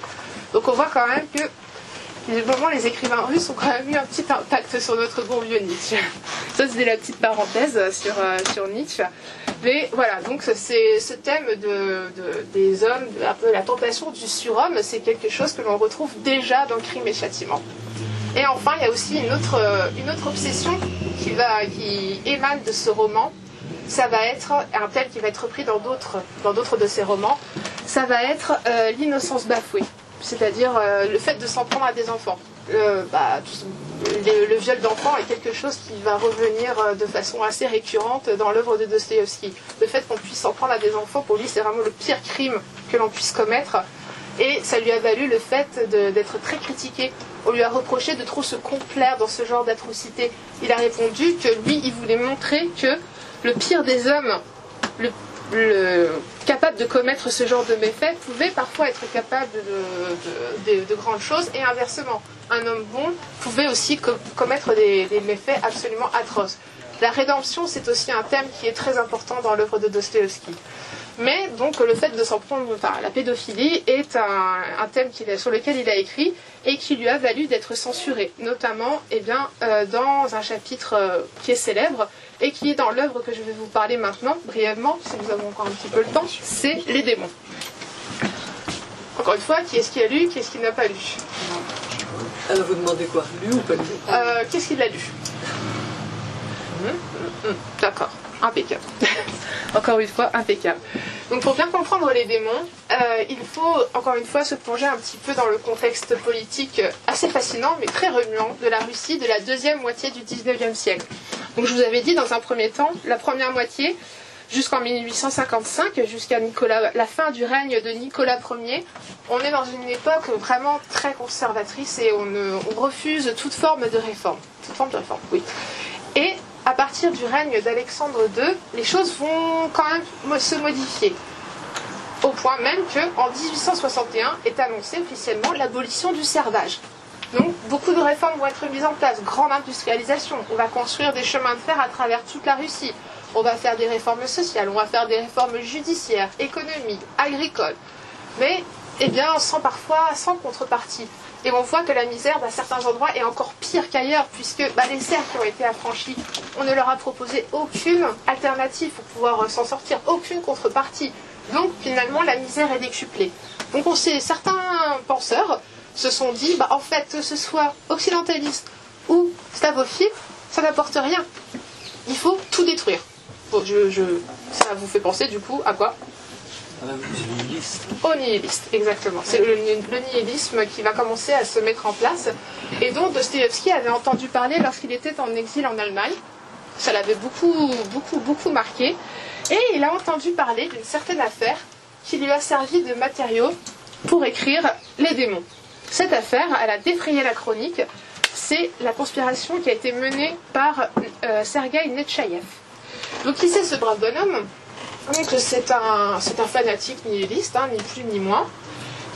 Donc on voit quand même que les écrivains russes ont quand même eu un petit impact sur notre bon vieux Nietzsche. Ça c'était la petite parenthèse sur, euh, sur Nietzsche. Mais voilà, donc c'est ce thème de, des hommes, un peu la tentation du surhomme, c'est quelque chose que l'on retrouve déjà dans Crime et Châtiment. Et enfin, il y a aussi une autre, euh, une autre obsession qui, va, qui émane de ce roman. Ça va être un thème qui va être repris dans d'autres, dans d'autres de ses romans. Ça va être euh, l'innocence bafouée, c'est-à-dire euh, le fait de s'en prendre à des enfants. Bah, le, viol d'enfants est quelque chose qui va revenir de façon assez récurrente dans l'œuvre de Dostoevsky. Le fait qu'on puisse s'en prendre à des enfants, pour lui, c'est vraiment le pire crime que l'on puisse commettre. Et ça lui a valu le fait d'être très critiqué on lui a reproché de trop se complaire dans ce genre d'atrocité. Il a répondu que lui, il voulait montrer que le pire des hommes, le, capable de commettre ce genre de méfaits, pouvait parfois être capable de, grandes choses, et inversement, un homme bon pouvait aussi commettre des, des méfaits absolument atroces. La rédemption, c'est aussi un thème qui est très important dans l'œuvre de Dostoevsky. Mais donc le fait de s'en prendre, enfin la pédophilie est un, thème sur lequel il a écrit et qui lui a valu d'être censuré, notamment eh bien, euh, dans un chapitre euh, qui est célèbre et qui est dans l'œuvre que je vais vous parler maintenant, brièvement, si nous avons encore un petit peu le temps, c'est Les démons. Encore une fois, qui est-ce qui a lu, qui est-ce qui n'a pas lu? Alors vous demandez quoi Lu ou pas lu? Euh, Qu'est-ce qu'il a lu? Hum, hum, hum. D'accord impeccable. encore une fois, impeccable. Donc pour bien comprendre les démons, euh, il faut encore une fois se plonger un petit peu dans le contexte politique assez fascinant, mais très remuant, de la Russie de la deuxième moitié du 19e siècle. Donc je vous avais dit dans un premier temps, la première moitié, jusqu'en 1855, jusqu'à la fin du règne de Nicolas Ier, on est dans une époque vraiment très conservatrice et on, on refuse toute forme de réforme. Toute forme de réforme, oui. Et à partir du règne d'Alexandre II, les choses vont quand même se modifier. Au point même qu'en 1861 est annoncée officiellement l'abolition du servage. Donc beaucoup de réformes vont être mises en place, grande industrialisation, on va construire des chemins de fer à travers toute la Russie, on va faire des réformes sociales, on va faire des réformes judiciaires, économiques, agricoles, mais eh bien sans parfois sans contrepartie. Et on voit que la misère, dans certains endroits, est encore pire qu'ailleurs, puisque bah, les cercles qui ont été affranchis, on ne leur a proposé aucune alternative pour pouvoir euh, s'en sortir, aucune contrepartie. Donc finalement, la misère est décuplée. Donc on sait, certains penseurs se sont dit, bah, en fait, que ce soit occidentaliste ou slavophile, ça n'apporte rien. Il faut tout détruire. ça vous fait penser du coup à quoi? Au nihiliste, exactement. C'est le, nihilisme qui va commencer à se mettre en place et dont Dostoevsky avait entendu parler lorsqu'il était en exil en Allemagne. Ça l'avait beaucoup, beaucoup, beaucoup marqué. Et il a entendu parler d'une certaine affaire qui lui a servi de matériau pour écrire Les démons. Cette affaire, elle a défrayé la chronique. C'est la conspiration qui a été menée par euh, Sergei Netchaïev. Donc qui c'est ce brave bonhomme? C'est un, fanatique nihiliste, hein, ni plus ni moins,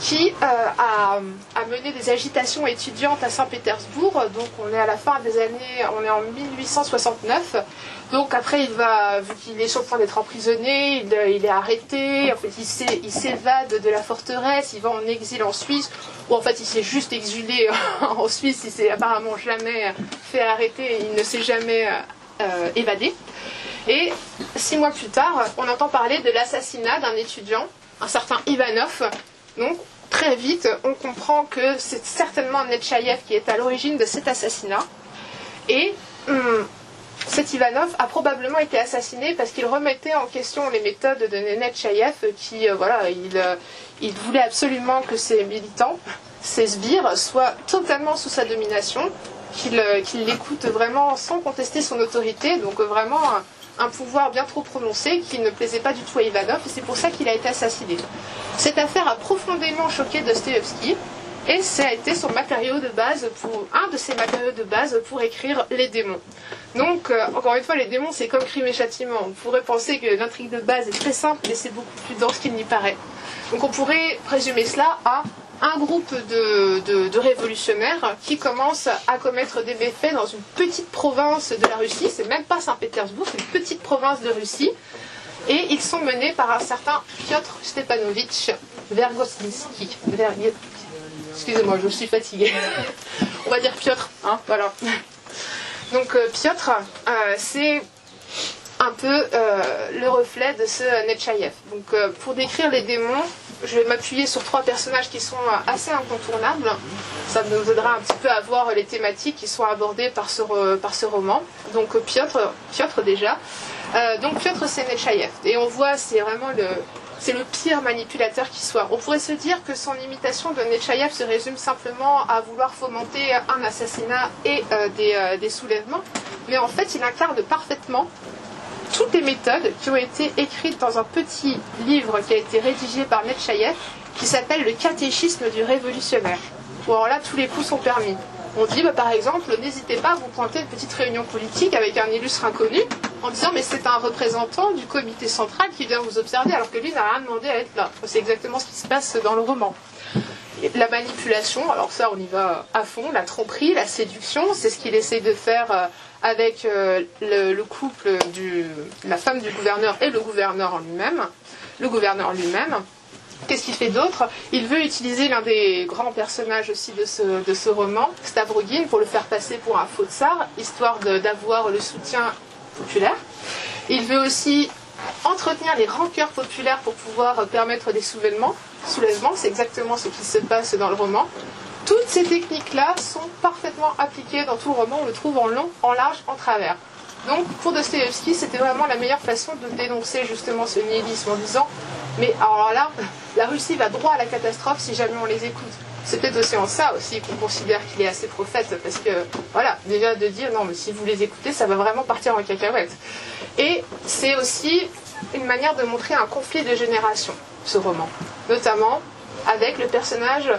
qui euh, a, mené des agitations étudiantes à Saint-Pétersbourg. Donc on est à la fin des années, on est en 1869. Donc après, il va, vu qu'il est sur le point d'être emprisonné, il, il est arrêté. En fait, il s'é- il s'évade de la forteresse. Il va en exil en Suisse, ou en fait, il s'est juste exilé en Suisse. Il s'est apparemment jamais fait arrêter. Il ne s'est jamais euh, évadé. Et six mois plus tard, on entend parler de l'assassinat d'un étudiant, un certain Ivanov. Donc très vite, on comprend que c'est certainement Netchaïev qui est à l'origine de cet assassinat. Et hum, cet Ivanov a probablement été assassiné parce qu'il remettait en question les méthodes de Netchaïev qui, euh, voilà, il, euh, il voulait absolument que ses militants, ses sbires, soient totalement sous sa domination, qu'il euh, l'écoute vraiment sans contester son autorité, donc vraiment un, pouvoir bien trop prononcé qui ne plaisait pas du tout à Ivanov, et c'est pour ça qu'il a été assassiné. Cette affaire a profondément choqué Dostoevsky, et ça a été son matériau de base pour un de ses matériaux de base pour écrire les démons. Donc euh, encore une fois, les démons c'est comme crime et châtiment. On pourrait penser que l'intrigue de base est très simple, mais c'est beaucoup plus dense qu'il n'y paraît. Donc on pourrait présumer cela à un groupe de, révolutionnaires qui commencent à commettre des méfaits dans une petite province de la Russie. C'est même pas Saint-Pétersbourg, c'est une petite province de Russie. Et ils sont menés par un certain Piotr Stepanovitch Vergosinski. Verg- Excusez-moi, je suis fatiguée. On va dire Piotr, hein, voilà. Donc euh, Piotr, euh, c'est un peu euh, le reflet de ce Netchaïev. Donc pour décrire les démons, je vais m'appuyer sur trois personnages qui sont euh, assez incontournables. Ça nous aidera un petit peu à voir les thématiques qui sont abordées par ce, par ce roman. Donc euh, Piotr, Piotr déjà. Euh, donc Piotr c'est Netchaïev. Et on voit, c'est vraiment le, c'est le pire manipulateur qui soit. On pourrait se dire que son imitation de Netchaïev se résume simplement à vouloir fomenter un assassinat et euh, des, euh, des soulèvements, mais en fait il incarne parfaitement toutes les méthodes qui ont été écrites dans un petit livre qui a été rédigé par Netchaïev qui s'appelle Le catéchisme du révolutionnaire. Où alors là tous les coups sont permis. On dit bah, par exemple, n'hésitez pas à vous pointer une petite réunion politique avec un illustre inconnu en disant mais c'est un représentant du comité central qui vient vous observer alors que lui n'a rien demandé à être là. C'est exactement ce qui se passe dans le roman. La manipulation, alors ça on y va à fond, la tromperie, la séduction, c'est ce qu'il essaie de faire euh, avec euh, le, le couple du la femme du gouverneur et le gouverneur lui-même, le gouverneur lui-même. Qu'est-ce qu'il fait d'autre? Il veut utiliser l'un des grands personnages aussi de ce, de ce roman, Stavrogin, pour le faire passer pour un faux tsar, histoire d'avoir le soutien populaire. Il veut aussi entretenir les rancœurs populaires pour pouvoir permettre des soulèvements. Soulèvements, c'est exactement ce qui se passe dans le roman. Toutes ces techniques-là sont parfaitement appliquées dans tout le roman. On le trouve en long, en large, en travers. Donc, pour Dostoevsky, c'était vraiment la meilleure façon de dénoncer justement ce nihilisme en disant Mais alors là, la Russie va droit à la catastrophe si jamais on les écoute. C'est peut-être aussi en ça aussi qu'on considère qu'il est assez prophète, parce que, voilà, déjà de dire non, mais si vous les écoutez, ça va vraiment partir en cacahuète. Et c'est aussi une manière de montrer un conflit de génération, ce roman. Notamment avec le personnage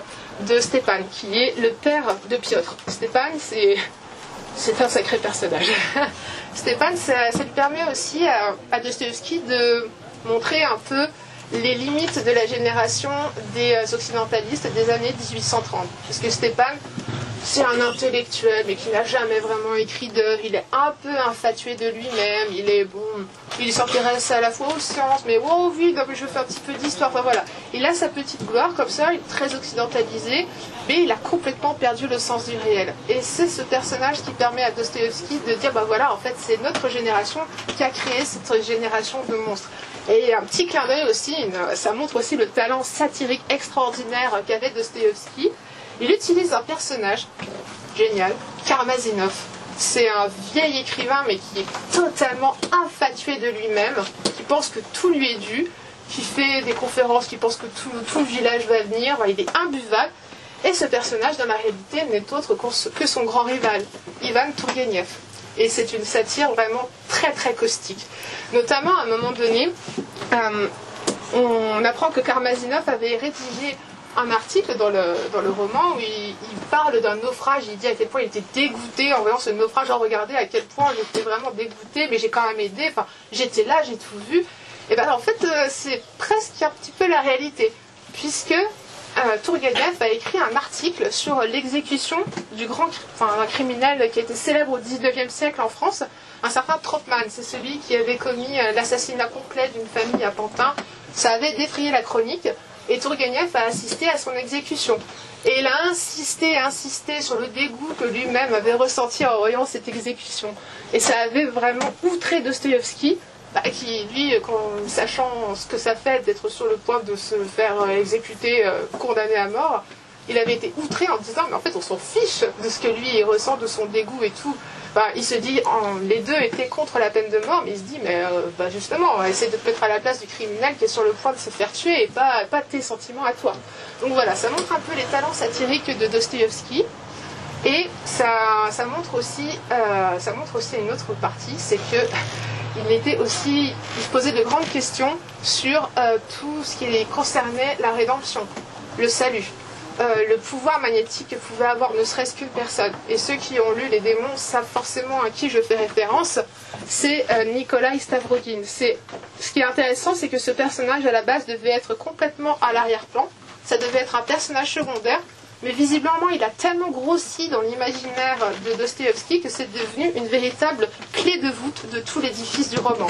de Stéphane, qui est le père de Piotr. Stéphane, c'est un sacré personnage. Stéphane, ça, permet aussi à, à Dostoevsky de montrer un peu les limites de la génération des euh, occidentalistes des années 1830. Parce que Stéphane, c'est un intellectuel, mais qui n'a jamais vraiment écrit d'œuvre. Il est un peu infatué de lui-même. Il est bon, il s'intéresse à la fois aux sciences, mais oh oui, non, mais je fais un petit peu d'histoire. Enfin voilà, il a sa petite gloire comme ça, il est très occidentalisé, mais il a complètement perdu le sens du réel. Et c'est ce personnage qui permet à Dostoevsky de dire, bah voilà, en fait, c'est notre génération qui a créé cette génération de monstres. Et un petit clin d'œil aussi, ça montre aussi le talent satirique extraordinaire qu'avait Dostoevsky. Il utilise un personnage génial, Karmazinov. C'est un vieil écrivain, mais qui est totalement infatué de lui-même, qui pense que tout lui est dû, qui fait des conférences, qui pense que tout, le village va venir. Il est imbuvable. Et ce personnage, dans la réalité, n'est autre que son grand rival, Ivan Tourgueniev. Et c'est une satire vraiment très très caustique. Notamment, à un moment donné, euh, on apprend que Karmazinov avait rédigé un article dans le, dans le roman où il, parle d'un naufrage. Il dit à quel point il était dégoûté en voyant ce naufrage. Genre, regardez à quel point j'étais vraiment dégoûté, mais j'ai quand même aidé. Enfin, j'étais là, j'ai tout vu. Et bien, en fait, euh, c'est presque un petit peu la réalité. Puisque euh, a écrit un article sur l'exécution du grand enfin, un criminel qui était célèbre au 19e siècle en France, un certain Tropman. C'est celui qui avait commis euh, l'assassinat complet d'une famille à Pantin. Ça avait défrayé la chronique et Tourgueniev a assisté à son exécution. Et il a insisté, insisté sur le dégoût que lui-même avait ressenti en voyant cette exécution. Et ça avait vraiment outré Dostoïevski, bah, qui, lui, quand, sachant ce que ça fait d'être sur le point de se faire euh, exécuter, euh, condamné à mort, il avait été outré en disant mais en fait on s'en fiche de ce que lui ressent, de son dégoût et tout. Bah, il se dit, les deux étaient contre la peine de mort, mais il se dit, mais euh, bah, justement, essaie de te mettre à la place du criminel qui est sur le point de se faire tuer et pas, pas tes sentiments à toi. Donc voilà, ça montre un peu les talents satiriques de Dostoïevski. Et ça, ça, montre aussi, euh, ça montre aussi une autre partie, c'est que il était aussi, il se posait de grandes questions sur euh, tout ce qui concernait la rédemption, le salut. Euh, le pouvoir magnétique que pouvait avoir ne serait-ce qu'une personne. Et ceux qui ont lu Les démons savent forcément à qui je fais référence. C'est euh, Nikolai Stavrogin. C'est... Ce qui est intéressant, c'est que ce personnage à la base devait être complètement à l'arrière-plan. Ça devait être un personnage secondaire. Mais visiblement, il a tellement grossi dans l'imaginaire de Dostoevsky que c'est devenu une véritable clé de voûte de tout l'édifice du roman.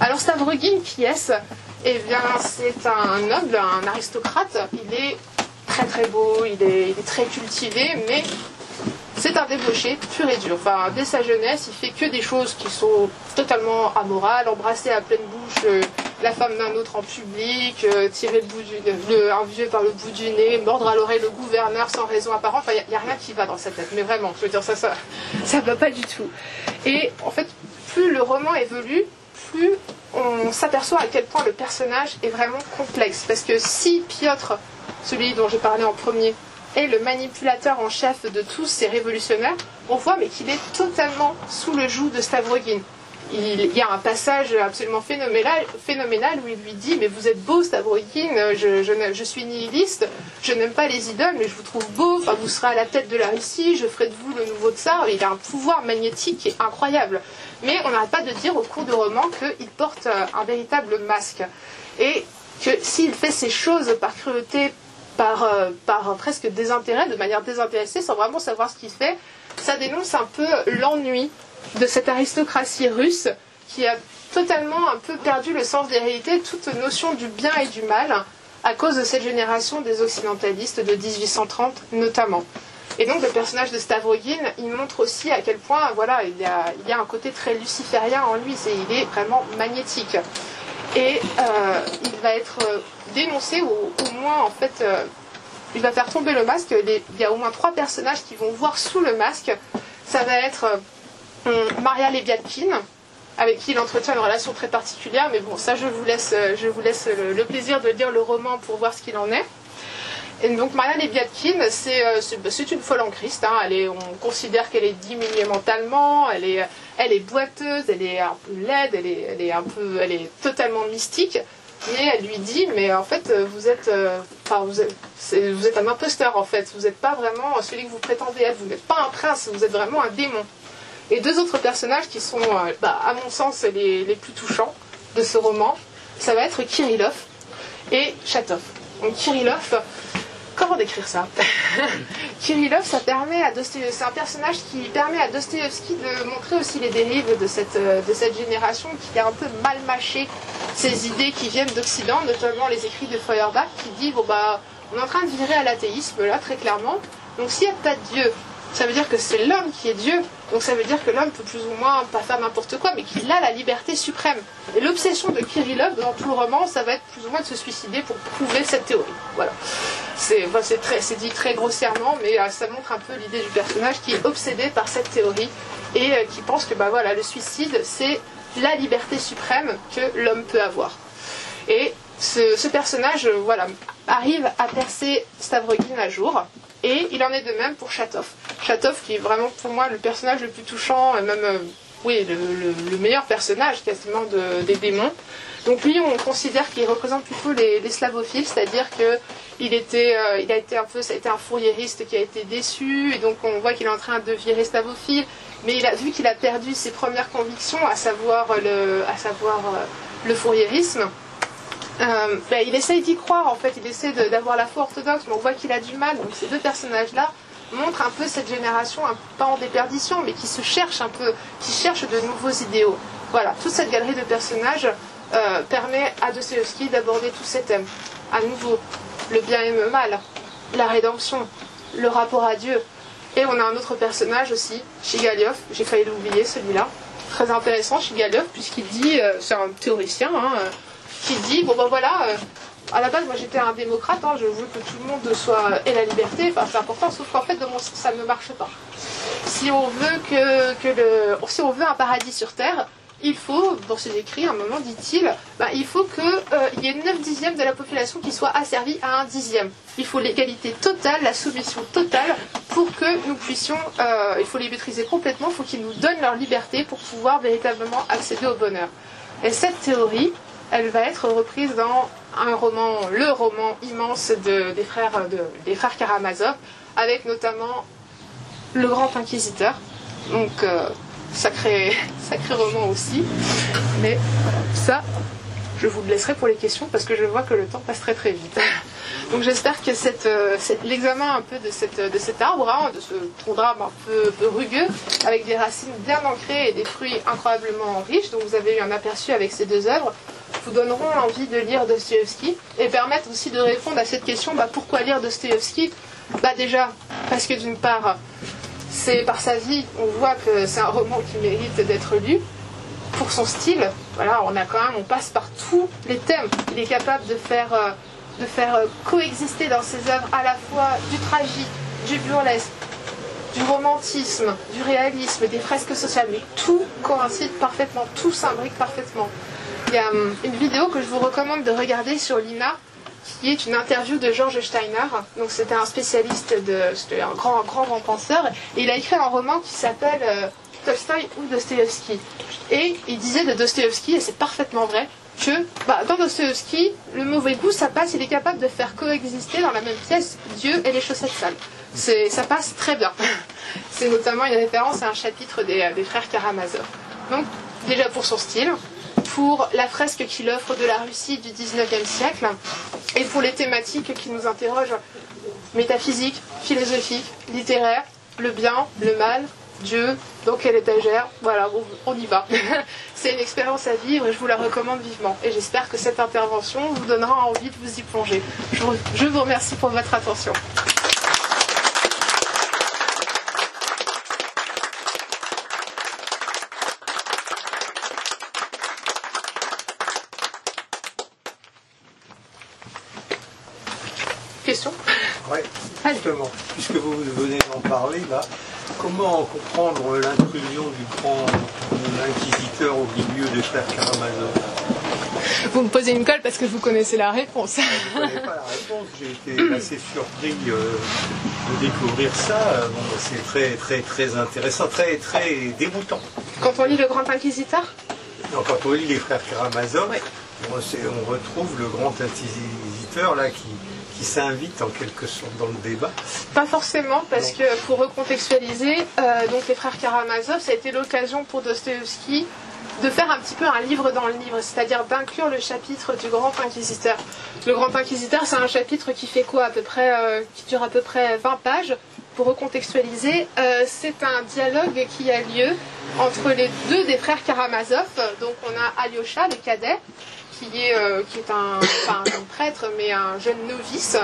Alors Stavrogin, qui est-ce? Eh bien, c'est un noble, un aristocrate. Il est très très beau, il est, très cultivé, mais c'est un débauché pur et dur. Enfin, dès sa jeunesse, il fait que des choses qui sont totalement amorales, embrasser à pleine bouche euh, la femme d'un autre en public, euh, tirer le bout du, le, un vieux par le bout du nez, mordre à l'oreille le gouverneur sans raison apparente. Enfin, il n'y a, a, rien qui va dans sa tête. Mais vraiment, je veux dire, ça, ça, ça va pas du tout. Et en fait, plus le roman évolue, plus on s'aperçoit à quel point le personnage est vraiment complexe. Parce que si Piotr celui dont j'ai parlé en premier, est le manipulateur en chef de tous ces révolutionnaires, on voit mais qu'il est totalement sous le joug de Stavrogin. Il y a un passage absolument phénoménal, phénoménal où il lui dit Mais vous êtes beau, Stavrogin, je, je, je suis nihiliste, je n'aime pas les idoles, mais je vous trouve beau, enfin, vous serez à la tête de la Russie, je ferai de vous le nouveau tsar. Il a un pouvoir magnétique incroyable. Mais on n'arrête pas de dire au cours du roman qu'il porte un véritable masque. Et que s'il fait ces choses par cruauté, par, euh, presque désintérêt, de manière désintéressée, sans vraiment savoir ce qu'il fait, ça dénonce un peu l'ennui de cette aristocratie russe qui a totalement un peu perdu le sens des réalités, toute notion du bien et du mal, à cause de cette génération des occidentalistes de 1830 notamment. Et donc le personnage de Stavrogin, il montre aussi à quel point, voilà, il y a, il y a un côté très luciférien en lui, c'est, il est vraiment magnétique. Et euh, il va être dénoncé, ou au moins, en fait, euh, il va faire tomber le masque. Il y a au moins trois personnages qui vont voir sous le masque. Ça va être euh, Maria Lebiatkin, avec qui il entretient une relation très particulière, mais bon, ça, je vous laisse, je vous laisse le, plaisir de lire le roman pour voir ce qu'il en est. Et donc Maria Lebiatkin, c'est euh, une folle en Christ. Hein. On considère qu'elle est diminuée mentalement, elle est, elle est boiteuse, elle est un peu laide, elle est, elle est un peu, elle est totalement mystique. Mais elle lui dit, mais en fait, vous êtes, euh, enfin, vous êtes un imposteur en fait. Vous n'êtes pas vraiment celui que vous prétendez être. Vous n'êtes pas un prince, vous êtes vraiment un démon. Et deux autres personnages qui sont, euh, bah, à mon sens, les, les plus touchants de ce roman, ça va être Kirillov et Chatov. Donc Kirillov, comment décrire ça Kirillov, ça permet à c'est un personnage qui permet à Dostoevsky de montrer aussi les dérives de cette, de cette génération qui a un peu mal mâché ces idées qui viennent d'Occident, notamment les écrits de Feuerbach qui dit bon bah on est en train de virer à l'athéisme là très clairement. Donc s'il n'y a pas de Dieu, ça veut dire que c'est l'homme qui est Dieu. Donc ça veut dire que l'homme peut plus ou moins pas faire n'importe quoi, mais qu'il a la liberté suprême. Et l'obsession de Kirillov dans tout le roman, ça va être plus ou moins de se suicider pour prouver cette théorie. Voilà. C'est dit très grossièrement, mais euh, ça montre un peu l'idée du personnage qui est obsédé par cette théorie et euh, qui pense que bah, voilà, le suicide, c'est la liberté suprême que l'homme peut avoir. Et ce, personnage euh, voilà, arrive à percer Stavrogin à jour. Et il en est de même pour Chatov. Chatov qui est vraiment pour moi le personnage le plus touchant, et même euh, oui, le, meilleur personnage quasiment des démons. Donc lui, on considère qu'il représente plutôt les, slavophiles, c'est-à-dire que il était, euh, il a été un peu, ça a été un fourriériste qui a été déçu, et donc on voit qu'il est en train de virer slavophile, mais il a vu qu'il a perdu ses premières convictions, à savoir le, à savoir le fourriérisme. Euh, ben, il essaye d'y croire en fait, il essaie d'avoir la foi orthodoxe, mais on voit qu'il a du mal. Donc ces deux personnages-là montrent un peu cette génération, un, pas en déperdition, mais qui se cherche un peu, qui cherche de nouveaux idéaux. Voilà, toute cette galerie de personnages euh, permet à Dostoevsky d'aborder tous ces thèmes. À nouveau, le bien et le mal, la rédemption, le rapport à Dieu. Et on a un autre personnage aussi, Shigaliov, j'ai failli l'oublier celui-là. Très intéressant, Shigaliov, puisqu'il dit, euh, c'est un théoricien, hein, qui dit bon ben voilà, euh, à la base moi j'étais un démocrate, hein, je veux que tout le monde soit ait la liberté, enfin c'est important, sauf qu'en fait de mon sens ça ne marche pas. Si on veut que, que le, si on veut un paradis sur terre, il faut, dans ses écrits, à un moment dit-il, bah, il faut qu'il euh, y ait 9 dixièmes de la population qui soit asservie à un dixième. Il faut l'égalité totale, la soumission totale pour que nous puissions, euh, il faut les maîtriser complètement, il faut qu'ils nous donnent leur liberté pour pouvoir véritablement accéder au bonheur. Et cette théorie, elle va être reprise dans un roman, le roman immense des, frères, Karamazov, avec notamment Le Grand Inquisiteur. Donc, euh, sacré, roman aussi. Mais ça, je vous laisserai pour les questions parce que je vois que le temps passe très très vite. Donc j'espère que euh, l'examen un peu de, cet arbre, hein, de ce tronc d'arbre un peu, peu, rugueux, avec des racines bien ancrées et des fruits incroyablement riches, dont vous avez eu un aperçu avec ces deux œuvres, vous donneront l'envie de lire Dostoevsky et permettent aussi de répondre à cette question bah, pourquoi lire Dostoevsky bah, Déjà, parce que d'une part, c'est par sa vie, on voit que c'est un roman qui mérite d'être lu. Pour son style, voilà, on a quand même, on passe par tous les thèmes. Il est capable de faire, euh, euh, coexister dans ses œuvres à la fois du tragique, du burlesque, du romantisme, du réalisme, des fresques sociales, mais tout coïncide parfaitement, tout s'imbrique parfaitement. Il y a hum, une vidéo que je vous recommande de regarder sur l'INA, qui est une interview de George Steiner. Donc c'était un spécialiste de, un grand, grand, grand penseur, et il a écrit un roman qui s'appelle euh, Tolstoy ou Dostoevsky. Et il disait de Dostoevsky, et c'est parfaitement vrai, que bah, dans Dostoevsky, le mauvais goût, ça passe, il est capable de faire coexister dans la même pièce Dieu et les chaussettes sales. C'est, ça passe très bien. C'est notamment une référence à un chapitre des, des frères Karamazov. Donc, déjà pour son style, pour la fresque qu'il offre de la Russie du 19e siècle et pour les thématiques qui nous interrogent métaphysiques, philosophiques, littéraires, le bien, le mal, Dieu, dans quelle étagère, voilà, on y va. C'est une expérience à vivre et je vous la recommande vivement. Et j'espère que cette intervention vous donnera envie de vous y plonger. Je vous remercie pour votre attention. Oui, justement, puisque vous venez d'en parler, là, comment comprendre l'intrusion du grand inquisiteur au milieu des frères Karamazov? Vous me posez une colle parce que vous connaissez la réponse. Je ne connais pas la réponse, j'ai été assez surpris euh, de découvrir ça. c'est très, très, très intéressant, très, très déroutant. Quand on lit Le Grand Inquisiteur? Non, quand on lit les frères Karamazov, on, on retrouve le grand inquisiteur là qui, qui s'invite en quelque sorte dans le débat Pas forcément, parce que pour recontextualiser, euh, donc les frères Karamazov, ça a été l'occasion pour Dostoevsky de faire un petit peu un livre dans le livre, c'est-à-dire d'inclure le chapitre du Grand Inquisiteur. Le Grand Inquisiteur, c'est un chapitre qui fait quoi à peu près, euh, qui dure à peu près 20 pages. Pour recontextualiser, euh, c'est un dialogue qui a lieu entre les deux des frères Karamazov. Donc on a Alyosha, le cadet, qui est, euh, qui est un, prêtre, mais un jeune novice.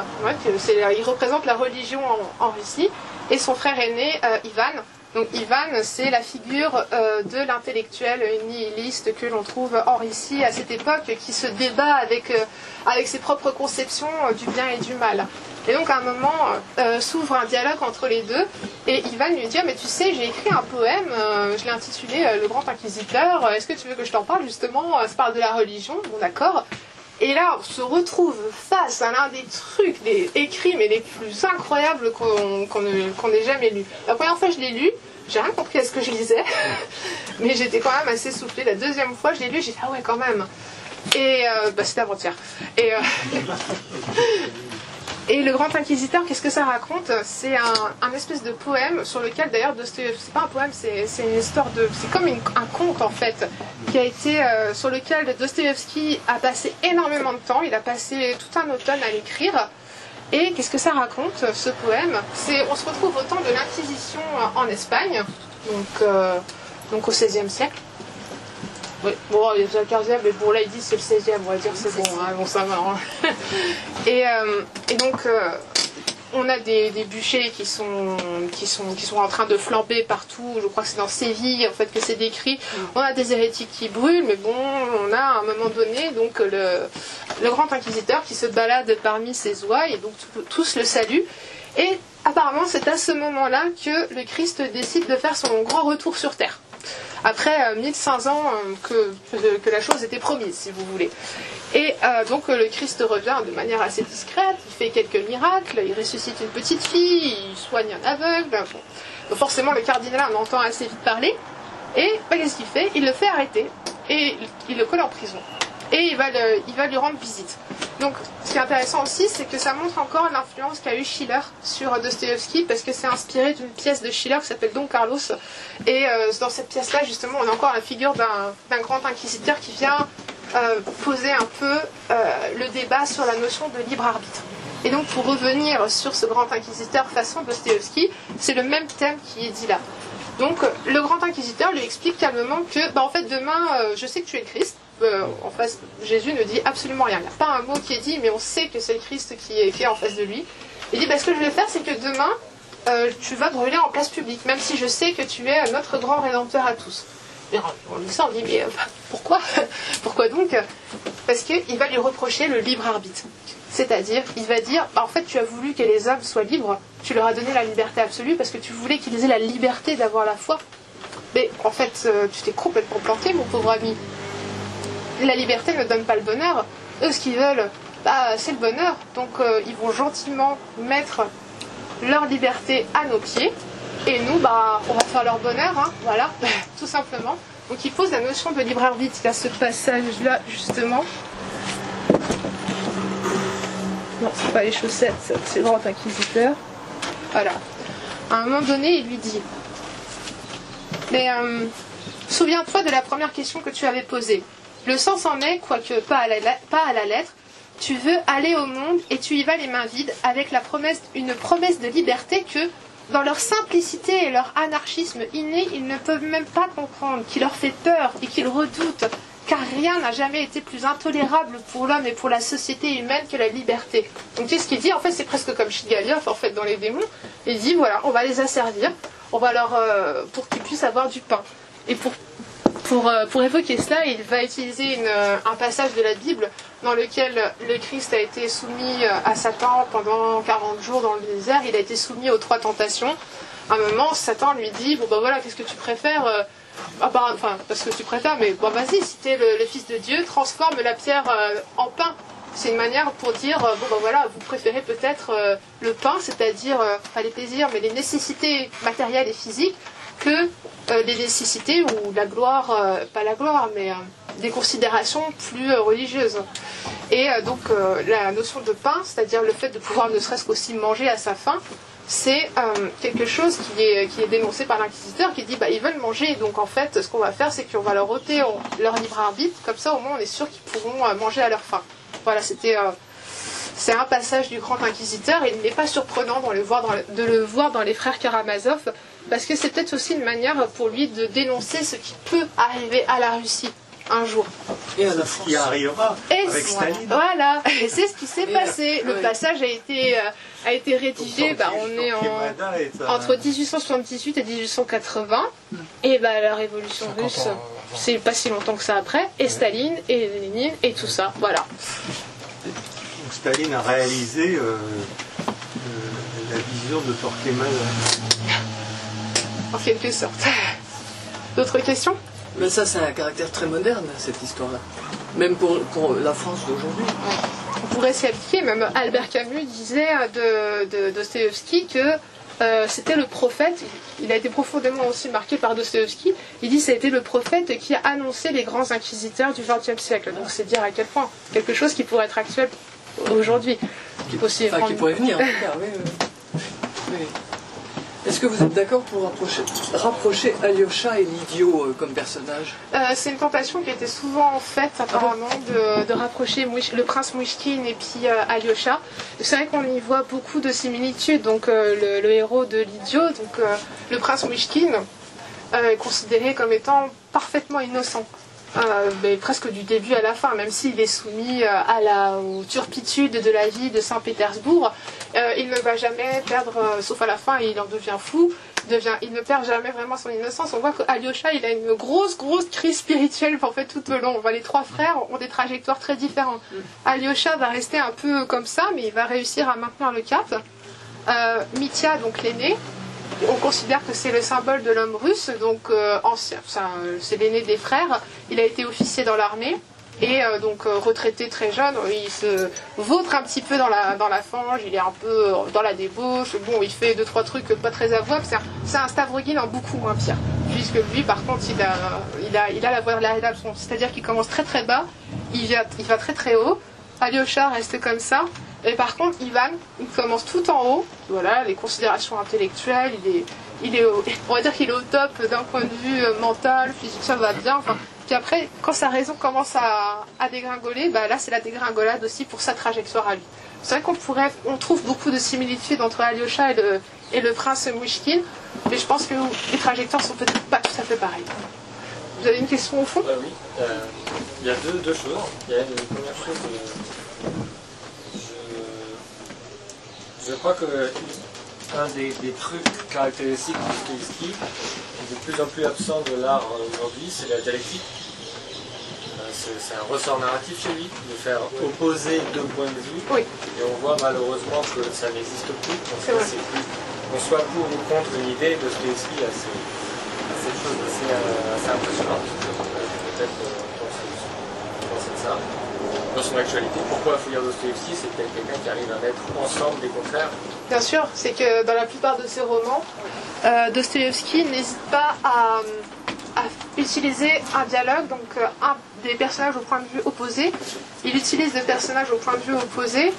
il représente la religion en, Russie. Et son frère aîné, euh, Ivan. Donc Ivan, c'est la figure euh, de l'intellectuel nihiliste que l'on trouve en Russie à cette époque, qui se débat avec, avec ses propres conceptions du bien et du mal. Et donc à un moment euh, s'ouvre un dialogue entre les deux et Ivan lui dit ah, mais tu sais j'ai écrit un poème, euh, je l'ai intitulé euh, Le Grand Inquisiteur, est-ce que tu veux que je t'en parle justement Ça parle de la religion, bon d'accord. Et là, on se retrouve face à l'un des trucs, des écrits, mais les plus incroyables qu'on ait jamais lus. La première fois, je l'ai lu, j'ai rien compris à ce que je lisais, mais j'étais quand même assez soufflée. La deuxième fois, je l'ai lu, j'ai dit ah ouais, quand même. Et euh, bah, c'était avant-hier. Et, et le Grand Inquisiteur, qu'est-ce que ça raconte C'est un, espèce de poème sur lequel d'ailleurs c'est pas un poème, c'est une histoire de, c'est comme un conte en fait, qui a été euh, sur lequel Dostoevsky a passé énormément de temps. Il a passé tout un automne à l'écrire. Et qu'est-ce que ça raconte ce poème C'est, on se retrouve au temps de l'Inquisition en Espagne, donc donc au XVIe siècle. Oui, bon, il y a le 15e, mais bon, là, ils disent c'est le 16e, on va dire, c'est bon, hein, bon, ça va. Hein. et, euh, et, donc, euh, on a des, des, bûchers qui sont, qui, sont, qui sont en train de flamber partout. Je crois que c'est dans Séville, en fait, que c'est décrit. Mm. On a des hérétiques qui brûlent, mais bon, on a à un moment donné, donc, le, le grand inquisiteur qui se balade parmi ses oies, et donc tous le saluent. Et apparemment, c'est à ce moment-là que le Christ décide de faire son grand retour sur Terre après 1500 euh, ans euh, que, la chose était promise, si vous voulez. Et euh, donc le Christ revient de manière assez discrète, il fait quelques miracles, il ressuscite une petite fille, il soigne un aveugle. forcément, le cardinal en entend assez vite parler. Et bah, qu'est-ce qu'il fait? Il le fait arrêter et il le colle en prison et il va, lui rendre visite. Donc, ce qui est intéressant aussi, c'est que ça montre encore l'influence qu'a eu Schiller sur Dostoevsky, parce que c'est inspiré d'une pièce de Schiller qui s'appelle Don Carlos. Et euh, dans cette pièce-là, justement, on a encore la figure d'un grand inquisiteur qui vient euh, poser un peu euh, le débat sur la notion de libre arbitre. Et donc, pour revenir sur ce grand inquisiteur façon Dostoevsky, c'est le même thème qui est dit là. Donc, le grand inquisiteur lui explique calmement que, bah, en fait, demain, je sais que tu es Christ, euh, en face, Jésus ne dit absolument rien. Il n'y a pas un mot qui est dit, mais on sait que c'est le Christ qui est écrit en face de lui. Il dit bah, ce que je vais faire, c'est que demain, euh, tu vas brûler en place publique, même si je sais que tu es notre grand rédempteur à tous. Et on dit ça, on dit mais euh, pourquoi? Pourquoi donc? Parce qu'il va lui reprocher le libre arbitre. C'est-à-dire, il va dire, bah, en fait, tu as voulu que les hommes soient libres, tu leur as donné la liberté absolue parce que tu voulais qu'ils aient la liberté d'avoir la foi. Mais en fait, tu t'es complètement planté, mon pauvre ami la liberté ne donne pas le bonheur. Eux, ce qu'ils veulent, bah, c'est le bonheur. Donc, euh, ils vont gentiment mettre leur liberté à nos pieds. Et nous, bah, on va faire leur bonheur, hein, voilà, tout simplement. Donc, il pose la notion de libre arbitre. Il ce passage-là, justement. Non, c'est pas les chaussettes, c'est le grand inquisiteur. Voilà. À un moment donné, il lui dit Mais euh, souviens-toi de la première question que tu avais posée. Le sens en est, quoique pas à la, lettre, tu veux aller au monde et tu y vas les mains vides avec une promesse de liberté que, dans leur simplicité et leur anarchisme inné, ils ne peuvent même pas comprendre, qui leur fait peur et qu'ils redoutent, car rien n'a jamais été plus intolérable pour l'homme et pour la société humaine que la liberté. Donc tu ce qu'il dit En fait, c'est presque comme Shigaliov en fait dans les démons. Il dit voilà, on va les asservir, on va leur euh, pour qu'ils puissent avoir du pain. Et pour euh, pour, évoquer cela, il va utiliser euh, un passage de la Bible dans lequel le Christ a été soumis euh, à Satan pendant 40 jours dans le désert. Il a été soumis aux trois tentations. À un moment, Satan lui dit Bon, ben voilà, qu'est-ce que tu préfères Enfin, parce que tu préfères, mais bon, vas-y, si tu es le, Fils de Dieu, transforme la pierre en pain. C'est une manière pour dire Bon, ben voilà, vous préférez peut-être le pain, c'est-à-dire pas les plaisirs, mais les nécessités matérielles et physiques que euh, les nécessités ou la gloire, euh, pas la gloire, mais euh, des considérations plus religieuses. Et donc la notion de pain, c'est-à-dire le fait de pouvoir ne serait-ce qu'aussi manger à sa faim, c'est quelque chose qui est, qui est dénoncé par l'inquisiteur qui dit bah, ils veulent manger, donc en fait ce qu'on va faire c'est qu'on va leur ôter leur libre arbitre, comme ça au moins on est sûr qu'ils pourront manger à leur faim. Voilà, c'était c'est un passage du grand inquisiteur et il n'est pas surprenant de le voir dans les frères Karamazov parce que c'est peut-être aussi une manière pour lui de dénoncer ce qui peut arriver à la Russie un jour. Et à ce qui arrivera avec Staline. Voilà, et c'est ce qui s'est passé. Le passage a été, euh, a été rédigé, bah, on est entre 1878 et 1880. Et bah, la révolution russe, c'est pas si longtemps que ça après. Et Staline, et Lénine, et tout ça. Voilà. Staline a réalisé euh, euh, la vision de Torquemada. En quelque sorte. D'autres questions? Mais ça, c'est un caractère très moderne, cette histoire-là. Même pour, pour la France d'aujourd'hui. On pourrait s'y appliquer. Même Albert Camus disait de, Dostoevsky que euh, c'était le prophète, il a été profondément aussi marqué par Dostoevsky, il dit que ça a été le prophète qui a annoncé les grands inquisiteurs du XXe siècle. Donc c'est dire à quel point quelque chose qui pourrait être actuel aujourd'hui. Qui, enfin, qui pourrait venir, oui, oui. Est-ce que vous êtes d'accord pour rapprocher, Alyosha et l'idiot euh, comme personnage? Euh, C'est une tentation qui était souvent faite apparemment de, rapprocher le prince Mouchkin et puis euh, Alyosha. C'est vrai qu'on y voit beaucoup de similitudes. Donc le, héros de l'idiot, donc le prince Mouchkin, est considéré comme étant parfaitement innocent. Mais presque du début à la fin, même s'il est soumis à la turpitude de la vie de Saint-Pétersbourg, euh, il ne va jamais perdre, euh, sauf à la fin, il en devient fou. Devient, il ne perd jamais vraiment son innocence. On voit qu'Alyosha, il a une grosse, grosse crise spirituelle en fait tout au long. On voit les trois frères ont des trajectoires très différentes. Mm. Alyosha va rester un peu comme ça, mais il va réussir à maintenir le cap. Euh, Mitya, donc l'aîné, on considère que c'est le symbole de l'homme russe, donc ancien, c'est l'aîné des frères. Il a été officier dans l'armée. Et euh, donc euh, retraité très jeune, il se vautre un petit peu dans la, dans la fange, il est un peu euh, dans la débauche, bon il fait deux trois trucs pas très avouables, c'est un, un Stavrogin en beaucoup moins pire. Puisque lui par contre il a, il a, il a la voie de la c'est-à-dire qu'il commence très très bas, il, vient, il va très très haut, Alyosha reste comme ça, et par contre Ivan il commence tout en haut, voilà, les considérations intellectuelles, il est, il est on va dire qu'il est au top d'un point de vue mental, physique, ça va bien, enfin puis après, quand sa raison commence à, dégringoler, bah là c'est la dégringolade aussi pour sa trajectoire à lui. C'est vrai qu'on pourrait, on trouve beaucoup de similitudes entre Alyosha et le, prince Mouchkin, mais je pense que les trajectoires sont peut-être pas tout à fait pareilles. Vous avez une question au fond? Bah Oui, euh, il y a deux, choses. Il première chose, euh, je, crois que un des, trucs caractéristiques de ski de plus en plus absent de l'art aujourd'hui, c'est la dialectique. Euh, c'est un ressort narratif chez lui, de faire opposer deux points de vue. Et on voit malheureusement que ça n'existe plus. On soit pour ou contre une idée, de Dostoevsky a cette chose assez, euh, assez impressionnante. Peut-être euh, penser de ça dans son actualité. Pourquoi lire Dostoevsky C'est quelqu'un qui arrive à mettre ensemble des contraires. Bien sûr, c'est que dans la plupart de ses romans, euh, Dostoevsky n'hésite pas à, utiliser un dialogue, donc euh, un, des personnages au point de vue opposé. Il utilise des personnages au point de vue opposé,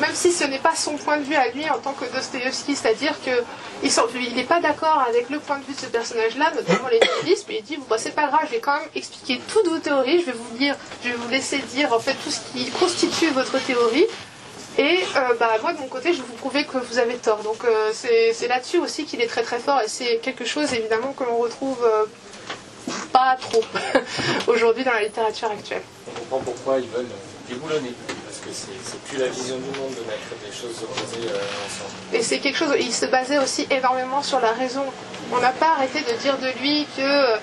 même si ce n'est pas son point de vue à lui en tant que Dostoevsky, c'est-à-dire qu'il n'est pas d'accord avec le point de vue de ce personnage-là, notamment les nihilistes, mais il dit bon, c'est pas grave, je vais quand même expliquer toutes vos théories, je vais vous dire, je vais vous laisser dire en fait tout ce qui constitue votre théorie. Et euh, bah, moi, de mon côté, je vais vous prouver que vous avez tort. Donc euh, c'est là-dessus aussi qu'il est très très fort et c'est quelque chose évidemment que l'on retrouve euh, pas trop aujourd'hui dans la littérature actuelle. On comprend pourquoi ils veulent déboulonner. C'est plus la vision du monde de mettre des choses opposées ensemble. Et c'est quelque chose, il se basait aussi énormément sur la raison. On n'a pas arrêté de dire de lui que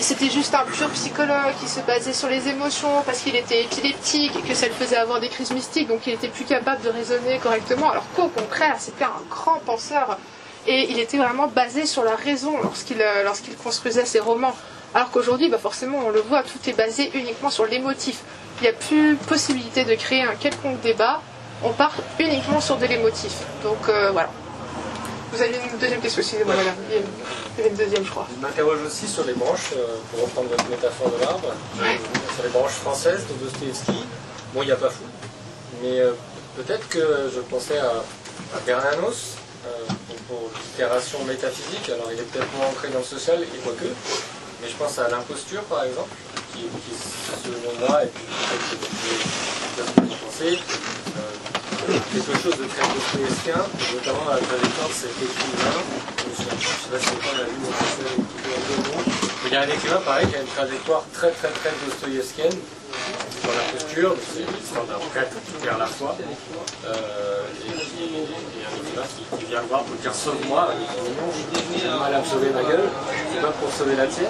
c'était juste un pur psychologue qui se basait sur les émotions parce qu'il était épileptique que ça le faisait avoir des crises mystiques, donc il était plus capable de raisonner correctement, alors qu'au contraire, c'était un grand penseur et il était vraiment basé sur la raison lorsqu'il euh, construisait ses romans. Alors qu'aujourd'hui, bah forcément, on le voit, tout est basé uniquement sur l'émotif. Il n'y a plus possibilité de créer un quelconque débat, on part uniquement sur de l'émotif. Donc euh, voilà. Vous avez une deuxième question, excusez-moi, voilà. Il y a une deuxième, je crois. Je m'interroge aussi sur les branches, euh, pour reprendre votre métaphore de l'arbre, euh, sur les branches françaises de Dostoevsky. Bon, il n'y a pas fou, mais peut-être que je pensais à, Bernanos, pour, l'itération métaphysique. Alors, il est peut-être moins ancré dans le social, et quoique, mais je pense à l'imposture, par exemple, qui, qui selon moi, et puis peut-être que vous pouvez penser, quelque chose de très dostoïevskien, notamment dans la trajectoire de cet écrivain. Je ne sais pas si on a vu mon mais il y a un écrivain pareil qui a une trajectoire très très très dostoïevskienne dans la posture, c'est l'histoire d'un prêtre qui perd la foi, euh, qui, vient voir pour dire sauve-moi, j'ai mal à sauver ma gueule, c'est pas pour sauver la tienne.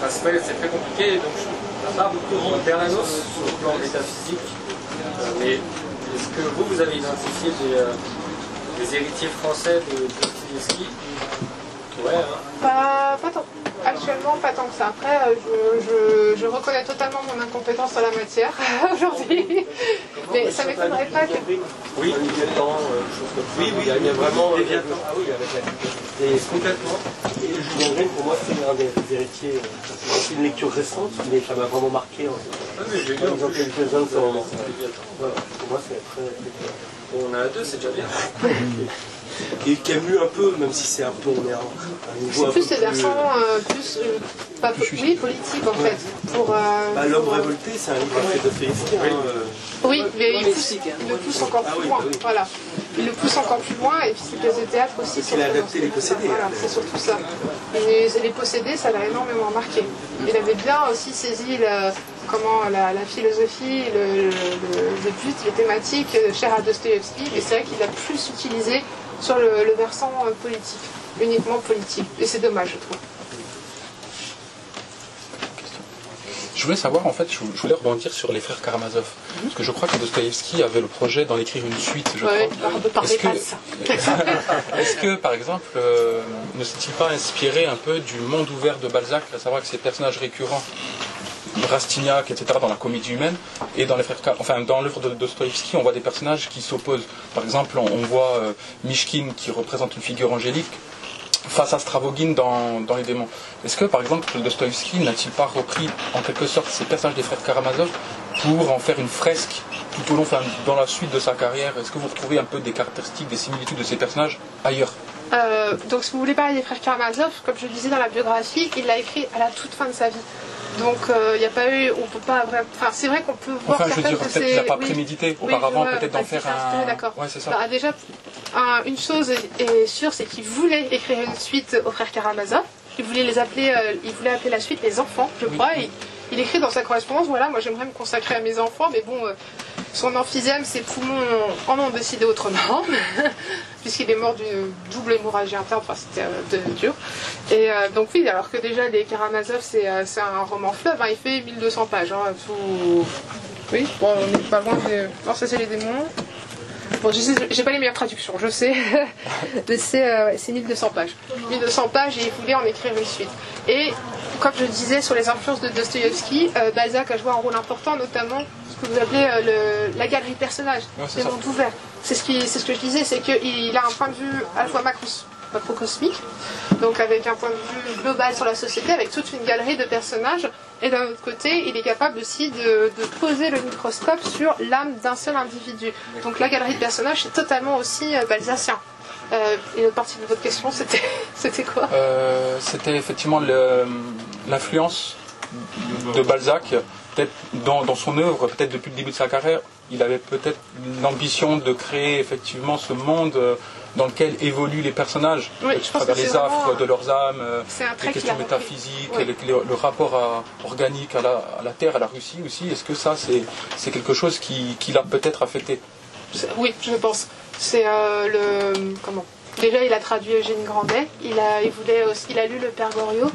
Que c'est très compliqué, donc je ne pas beaucoup de Bernanos sur le plan métaphysique, euh, mais est-ce que vous, vous avez identifié des, euh, héritiers français de Dostoevsky Ouais, hein. Pas, pas tant. Actuellement, pas tant que ça. Après, euh, je, je, je reconnais totalement mon incompétence en la matière aujourd'hui. Mais ça m'étonnerait pas que. Oui. Oui, oui, il y a, il y a vraiment. euh, Léviathan. Ah oui, avec la Et complètement. Et Julien Green, pour moi, c'est un des, héritiers. euh, C'est une lecture récente, mais ça m'a vraiment marqué. En fait. Ah, mais j'ai lu plus. quelques-uns de. Voilà, pour moi, c'est très. on a deux, c'est déjà bien. Et Camus un peu, même si c'est un peu, on est un niveau un plus peu des versants euh, plus. euh, pas, oui, politiques en fait. Pour, euh, Bah, L'homme pour, euh, révolté, c'est un livre fait de Dostoïevski. Hein, euh, Oui, mais il, pousse- si, il le pousse encore Ah plus oui, loin. bah oui. Voilà. Il le pousse encore plus loin et puis ses pièces de théâtre aussi. Parce qu'il a adapté Les Possédés, Voilà, hein. c'est surtout ça. Et les possédés, ça l'a énormément marqué. Il avait bien aussi saisi le- comment la, la philosophie, le, le- le but, les thématiques euh, chères à Dostoevsky, mais c'est vrai qu'il a plus utilisé sur le, le versant euh, politique, uniquement politique. Et c'est dommage, je trouve. Je voulais savoir, en fait, je voulais rebondir sur les frères Karamazov. Parce que je crois que Dostoïevski avait le projet d'en écrire une suite, je Ouais, crois. Est-ce pas que- de ça. Est-ce que, par exemple, euh, ne s'est-il pas inspiré un peu du monde ouvert de Balzac, à savoir que ces personnages récurrents, Rastignac, etc., dans la comédie humaine, et dans enfin, dans l'œuvre de Dostoïevski, on voit des personnages qui s'opposent. Par exemple, on, voit euh, Mishkin qui représente une figure angélique face à Stravogin dans, Les démons. Est-ce que, par exemple, Dostoïevski n'a-t-il pas repris, en quelque sorte, ces personnages des frères Karamazov pour en faire une fresque tout au long, dans la suite de sa carrière? Est-ce que vous retrouvez un peu des caractéristiques, des similitudes de ces personnages ailleurs? Euh, donc, si vous voulez parler des frères Karamazov, comme je le disais dans la biographie, il l'a écrit à la toute fin de sa vie. Donc, euh, il n'y a pas eu, on peut pas. Enfin, c'est vrai qu'on peut voir Enfin, je veux certaines dire, peut-être qu'il n'a pas oui. prémédité auparavant, peut-être d'en faire un. D'accord. Ouais, c'est ça. Bah, déjà, un- une chose est, sûre, c'est qu'il voulait écrire une suite aux frères Karamazov. Il voulait les appeler, euh, il voulait appeler la suite les enfants, je crois. Et il écrit dans sa correspondance, voilà, moi j'aimerais me consacrer à mes enfants, mais bon, euh, son emphysème, ses poumons en ont décidé autrement, puisqu'il est mort d'une double hémorragie interne, enfin c'était euh, dur. Et euh, donc oui, alors que déjà les Karamazov, c'est un roman fleuve, hein, il fait 1200 pages. hein, tout- Oui, bon, on pas loin c'est les démons. Bon, j'ai pas les meilleures traductions, je sais. Mais c'est euh, ouais, c'est 1200 pages. 1200 pages et il voulait en écrire une suite. Et comme je disais sur les influences de Dostoïevski, euh, Balzac a joué un rôle important, notamment ce que vous appelez euh, le- la galerie de personnages, Ouais, les mondes ouverts. C'est ce, qui- ce que je disais, c'est qu'il a un point de vue à la fois macros- macrocosmique, donc avec un point de vue global sur la société, avec toute une galerie de personnages, et d'un autre côté, il est capable aussi de, de poser le microscope sur l'âme d'un seul individu. Donc la galerie de personnages, c'est totalement aussi euh, balzacien. Euh, et l'autre partie de votre question, c'était quoi? Euh, C'était effectivement l'influence de Balzac, peut-être dans, dans son œuvre, peut-être depuis le début de sa carrière, il avait peut-être l'ambition de créer effectivement ce monde euh, dans lequel évoluent les personnages, Oui, à je pense travers que les affres vraiment- de leurs âmes, euh, les questions métaphysiques, Oui. le, le- le rapport à- organique à la, à la Terre, à la Russie aussi. Est-ce que ça, c'est quelque chose qui, qui l'a peut-être affecté? Oui, je pense. C'est euh, le comment? Déjà, il a traduit Eugène Grandet. Il a, il voulait aussi, il a lu le Père Goriot.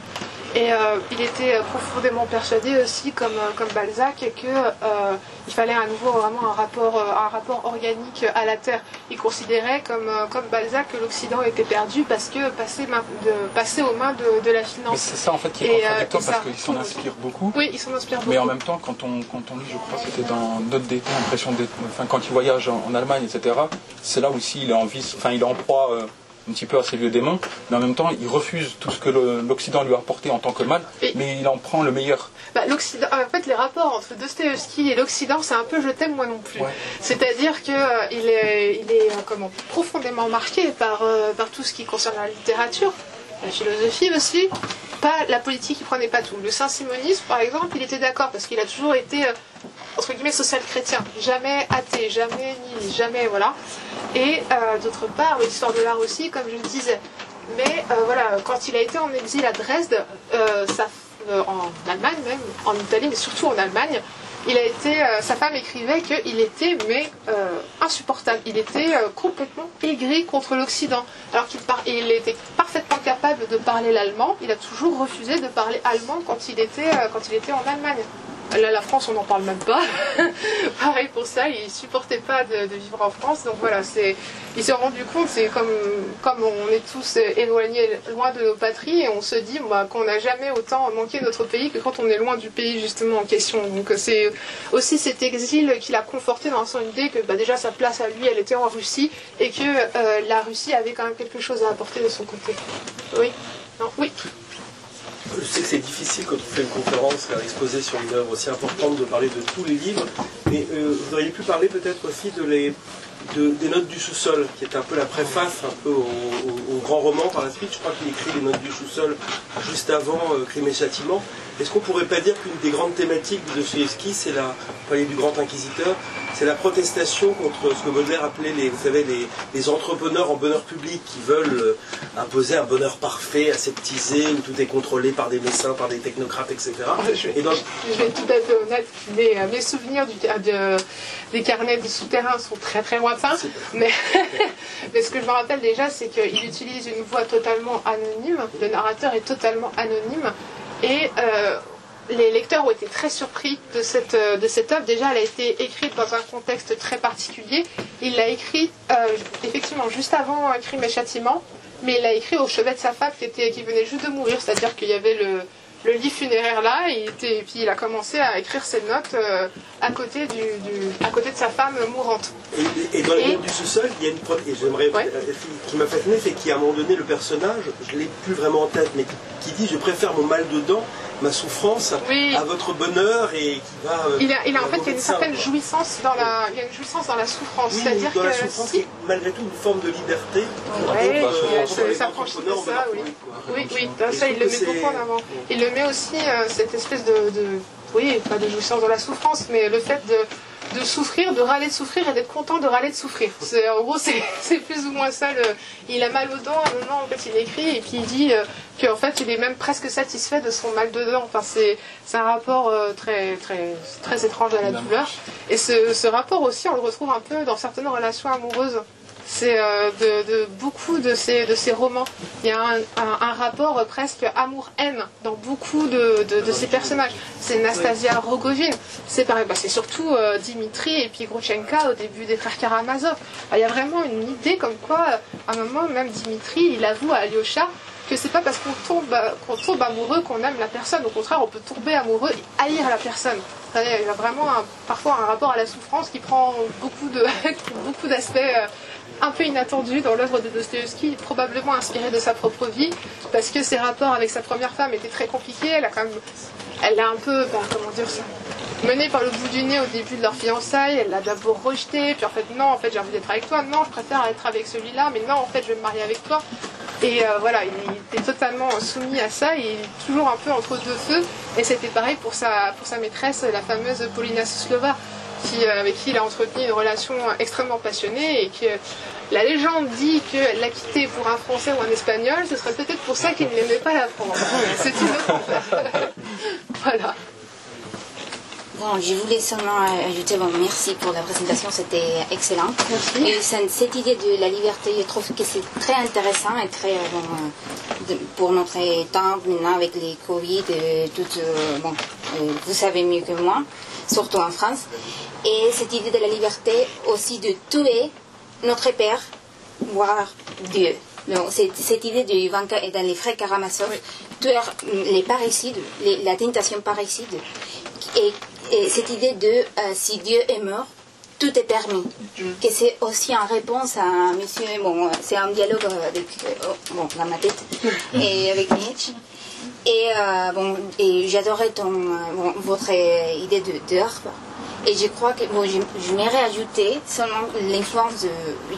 Et euh, il était euh, profondément persuadé aussi, comme, euh, comme Balzac, que euh, fallait à nouveau vraiment un rapport, euh, un rapport organique à la Terre. Il considérait, comme, comme Balzac, que l'Occident était perdu parce que passé, de, passé aux mains de, de la finance. c'est ça en fait qui est Et, contradictoire parce ça qu'il s'en retourne. inspire beaucoup. Oui, il s'en inspire beaucoup. Mais en même temps, quand on, quand on lit, je crois que c'était dans Note d'été, Impression d'été, enfin quand il voyage en, en Allemagne, etc., c'est là aussi il est en vice, enfin il est en proie euh, un petit peu à ses vieux démons, mais en même temps il refuse tout ce que l'Occident lui a apporté en tant que mal, Et- mais il en prend le meilleur. Bah, en fait, les rapports entre Dostoevsky et l'Occident, c'est un peu je t'aime moi non plus. Ouais. C'est-à-dire que euh, est, il est euh, comment, profondément marqué par, euh, par tout ce qui concerne la littérature, la philosophie aussi, pas la politique, il prenait pas tout. Le saint-simonisme, par exemple, il était d'accord parce qu'il a toujours été euh, entre guillemets social-chrétien, jamais athée, jamais ni jamais voilà. Et euh, d'autre part, l'histoire de l'art aussi, comme je le disais. Mais euh, voilà, quand il a été en exil à Dresde, euh, en Allemagne même, en Italie, mais surtout en Allemagne, il a été, sa femme écrivait qu'il était mais insupportable. Il était complètement aigri contre l'Occident, alors qu'il par- il était parfaitement capable de parler l'allemand. Il a toujours refusé de parler allemand quand il était, quand il était en Allemagne. Là, la France, on n'en parle même pas. Pareil pour ça, il supportait pas de, vivre en France. Donc voilà, c'est, il s'est rendu compte, c'est comme, comme on est tous éloignés loin de nos patries et on se dit bah, qu'on n'a jamais autant manqué notre pays que quand on est loin du pays justement en question. Donc c'est aussi cet exil qui l'a conforté dans son idée que bah, déjà sa place à lui, elle était en Russie et que euh, la Russie avait quand même quelque chose à apporter de son côté. Oui. Non, oui. Je sais que c'est difficile quand on fait une conférence à exposer sur une œuvre aussi importante de parler de tous les livres, mais euh, vous auriez pu parler peut-être aussi de les, des notes du sous-sol, qui est un peu la préface un peu au, grand roman par la suite. Je crois qu'il écrit les notes du sous-sol juste avant euh, Crime et Châtiment. Est-ce qu'on pourrait pas dire qu'une des grandes thématiques de Dostoevsky, c'est la, du grand inquisiteur, c'est la protestation contre ce que Baudelaire appelait les, vous savez, les, entrepreneurs en bonheur public qui veulent euh, imposer un bonheur parfait, aseptisé, où tout est contrôlé par des médecins, par des technocrates, etc. Je vais, être tout à fait honnête, mes, euh, mes souvenirs du, de, des carnets de souterrain sont très très mais ce que je me rappelle déjà, c'est qu'il utilise une voix totalement anonyme, le narrateur est totalement anonyme, et euh, les lecteurs ont été très surpris de cette, euh, de cette œuvre. Déjà, elle a été écrite dans un contexte très particulier. Il l'a écrite euh, effectivement juste avant Crime et Châtiment, mais il l'a écrit au chevet de sa femme qui, était, qui venait juste de mourir, c'est-à-dire qu'il y avait le, le lit funéraire là, et, était, puis il a commencé à écrire ses notes à, côté du, à côté de sa femme mourante. Et, dans les notes du sous-sol, il y a une et j'aimerais qui m'a fasciné, c'est qu'à un moment donné, le personnage, je l'ai plus vraiment en tête, mais qui dit je préfère mon mal dedans ma souffrance à votre bonheur et qui va. Euh, il, a, il a en fait il y a une certaine jouissance dans la, il y a une jouissance dans la souffrance, oui, c'est-à-dire dans la souffrance qui est malgré tout une forme de liberté. Oui, euh, ça prend ça, oui. Oui, oui, ça il le met beaucoup en avant. Il le met aussi euh, cette espèce de, de, oui, pas de jouissance dans la souffrance, mais le fait de de souffrir, de râler de souffrir et d'être content de râler de souffrir. En gros, c'est plus ou moins ça. il a mal aux dents, à un moment, en fait, il écrit et puis il dit euh, qu'en fait, il est même presque satisfait de son mal de dents. Enfin, c'est un rapport euh, très, très, très étrange à la douleur. Et ce, ce rapport aussi, on le retrouve un peu dans certaines relations amoureuses c'est euh, de, beaucoup de ces, de ces romans. Il y a un, rapport presque amour-haine dans beaucoup de, ces personnages. C'est Nastasia Rogovine, c'est bah, c'est surtout euh, Dimitri et puis Grochenka au début des frères Karamazov. il y a vraiment une idée comme quoi, à un moment, même Dimitri, il avoue à Alyosha que c'est pas parce qu'on tombe, qu'on tombe amoureux qu'on aime la personne. Au contraire, on peut tomber amoureux et haïr la personne. Il y a vraiment parfois un rapport à la souffrance qui prend beaucoup, de, d'aspects euh, un peu inattendu dans l'œuvre de Dostoevsky, probablement inspiré de sa propre vie, parce que ses rapports avec sa première femme étaient très compliqués. Elle a quand même, elle l'a un peu, bah, comment dire ça, menée par le bout du nez au début de leur fiançailles. Elle l'a d'abord rejeté, puis en fait non, en fait j'ai envie d'être avec toi. Non, je préfère être avec celui-là, mais non, en fait je vais me marier avec toi. Et euh, voilà, il était totalement soumis à ça, il est toujours un peu entre deux feux. Et c'était pareil pour sa, pour sa maîtresse, la fameuse Paulina Suslova. Euh, avec qui il a entretenu une relation extrêmement passionnée et que la légende dit qu'elle l'a quitté pour un Français ou un Espagnol, ce serait peut-être pour ça qu'il n'aimait pas la France. C'est une autre voilà. Bon, je voulais seulement ajouter, bon, merci pour la présentation, c'était excellent. Merci. Et cette idée de la liberté, je trouve que c'est très intéressant et très, bon, pour notre temps maintenant avec les Covid, et tout, euh, bon, euh, vous savez mieux que moi, surtout en France. Et cette idée de la liberté aussi de tuer notre Père, voire Dieu. Donc, cette idée de Ivanka et dans les frères Karamazov, tuer les parricides, la tentation parricide, et, cette idée de euh, si Dieu est mort, tout est permis. Mm. Que c'est aussi en réponse à monsieur, bon, c'est un dialogue avec, euh, bon, dans ma tête, mm. et avec Nietzsche. Et, euh, bon, et j'adorais ton, votre idée de, de et je crois que bon, je, je m'aimerais ajouter seulement l'influence, de,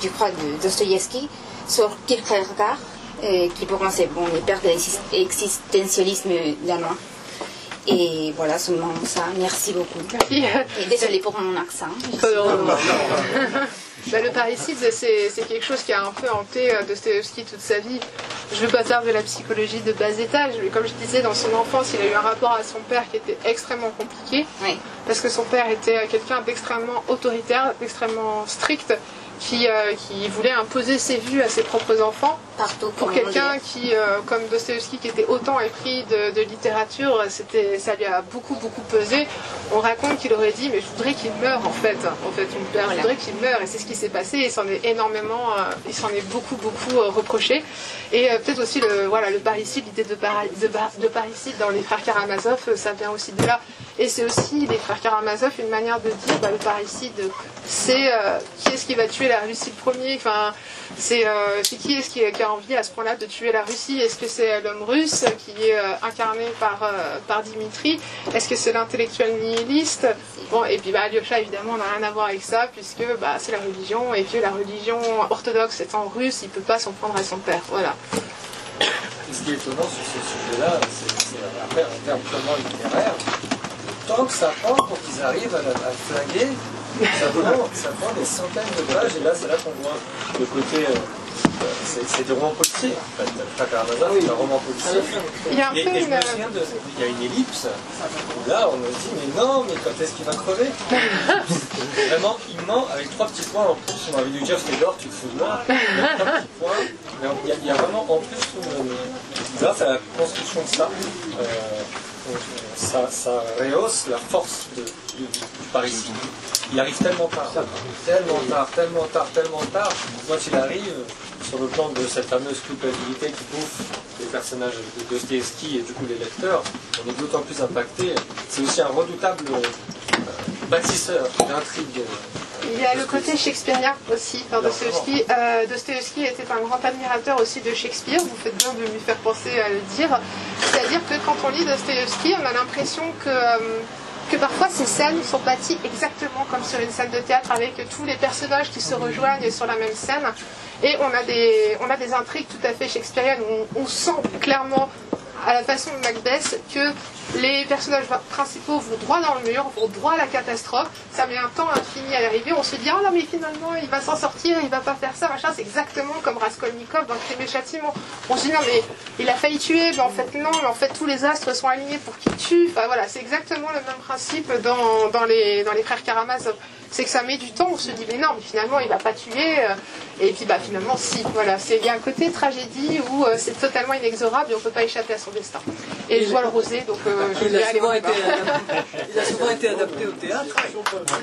je crois, de Dostoïevski sur Kierkegaard, euh, qui pour moi c'est bon, le père de l'existentialisme danois. Et voilà, seulement ça. Merci beaucoup. Merci. Et désolé pour mon accent. Bah, le parricide, c'est quelque chose qui a un peu hanté euh, Dostoevsky toute sa vie. Je ne veux pas faire de la psychologie de bas étage, mais comme je disais, dans son enfance, il a eu un rapport à son père qui était extrêmement compliqué. Oui. parce que son père était quelqu'un d'extrêmement autoritaire, d'extrêmement strict, qui, euh, qui voulait imposer ses vues à ses propres enfants. Partout Pour quelqu'un qui, euh, comme Dostoevsky, qui était autant épris de, de littérature, c'était, ça lui a beaucoup, beaucoup pesé. On raconte qu'il aurait dit, mais je voudrais qu'il meure, en fait. En fait, mon père, je voudrais qu'il meure. Et c'est ce qui s'est passé. Il s'en est énormément, euh, il s'en est beaucoup, beaucoup reproché. Et peut-être aussi le, voilà, le parricide, l'idée de, para- de, bar- de parricide dans les frères Karamazov, ça vient aussi de là. Et c'est aussi, les frères Karamazov, une manière de dire, bah, le parricide, c'est qui est-ce qui va tuer la Russie le premier Enfin, c'est euh, qui est-ce qui, a envie à ce point-là de tuer la Russie? Est-ce que c'est l'homme russe qui est euh, incarné par, euh, par Dimitri? Est-ce que c'est l'intellectuel nihiliste? Bon, et puis bah, Alyosha, évidemment, n'a rien à voir avec ça, puisque bah, c'est la religion, et que la religion orthodoxe étant russe, il peut pas s'en prendre à son père. Voilà. Ce qui est étonnant sur ce sujet-là, c'est après, en termes purement littéraires, temps que ça prend pour qu'ils arrivent à, à flinguer, ça prend, ça prend des centaines de pages, et là, c'est là qu'on voit le côté. euh, euh, c'est des romans policiers, en fait. Pas Karamazov, c'est un roman policier. Il y a un Et, peu et je une... souviens de. Il y a une ellipse, où là, on me dit, mais non, mais quand est-ce qu'il va crever? Vraiment, il ment avec trois petits points en plus. On avait dû dire, c'est l'or, tu te fous de moi. Il y a trois petits points. Mais il y a, il y a vraiment en plus une. Là, c'est la construction de ça. Euh, ça, ça rehausse la force de, du, du parricide. Il arrive tellement tard, tellement tard, tellement tard, tellement tard. Quand il arrive, sur le plan de cette fameuse culpabilité qui bouffe les personnages de Dostoevsky et du coup les lecteurs, on est d'autant plus impacté. C'est aussi un redoutable euh, bâtisseur d'intrigues. Il y a le côté shakespearien aussi dans Dostoevsky. Euh, Dostoevsky était un grand admirateur aussi de Shakespeare, vous faites bien de lui faire penser à le dire. C'est-à-dire que quand on lit Dostoevsky, on a l'impression que, euh, que parfois ces scènes sont bâties exactement comme sur une scène de théâtre avec tous les personnages qui se rejoignent sur la même scène. Et on a des, on a des intrigues tout à fait shakespeariennes où on, on sent clairement à la façon de Macbeth que les personnages principaux vont droit dans le mur, vont droit à la catastrophe. Ça met un temps infini à y arriver. On se dit, ah non, mais finalement, il va s'en sortir, il va pas faire ça, machin. C'est exactement comme Raskolnikov dans Crime et Châtiment. On se dit, non, mais il a failli tuer, mais en fait, non, mais en fait, tous les astres sont alignés pour qu'il tue. Enfin, voilà, c'est exactement le même principe dans, dans, les, dans les frères Karamazov c'est que ça met du temps. On se dit, mais non, mais finalement, il ne va pas tuer. Euh, et puis, bah, finalement, si. Voilà, il y a un côté tragédie où euh, c'est totalement inexorable et on ne peut pas échapper à son destin. Et je vois le rosé, donc euh, je vais aller il a souvent été adapté au théâtre. Hein.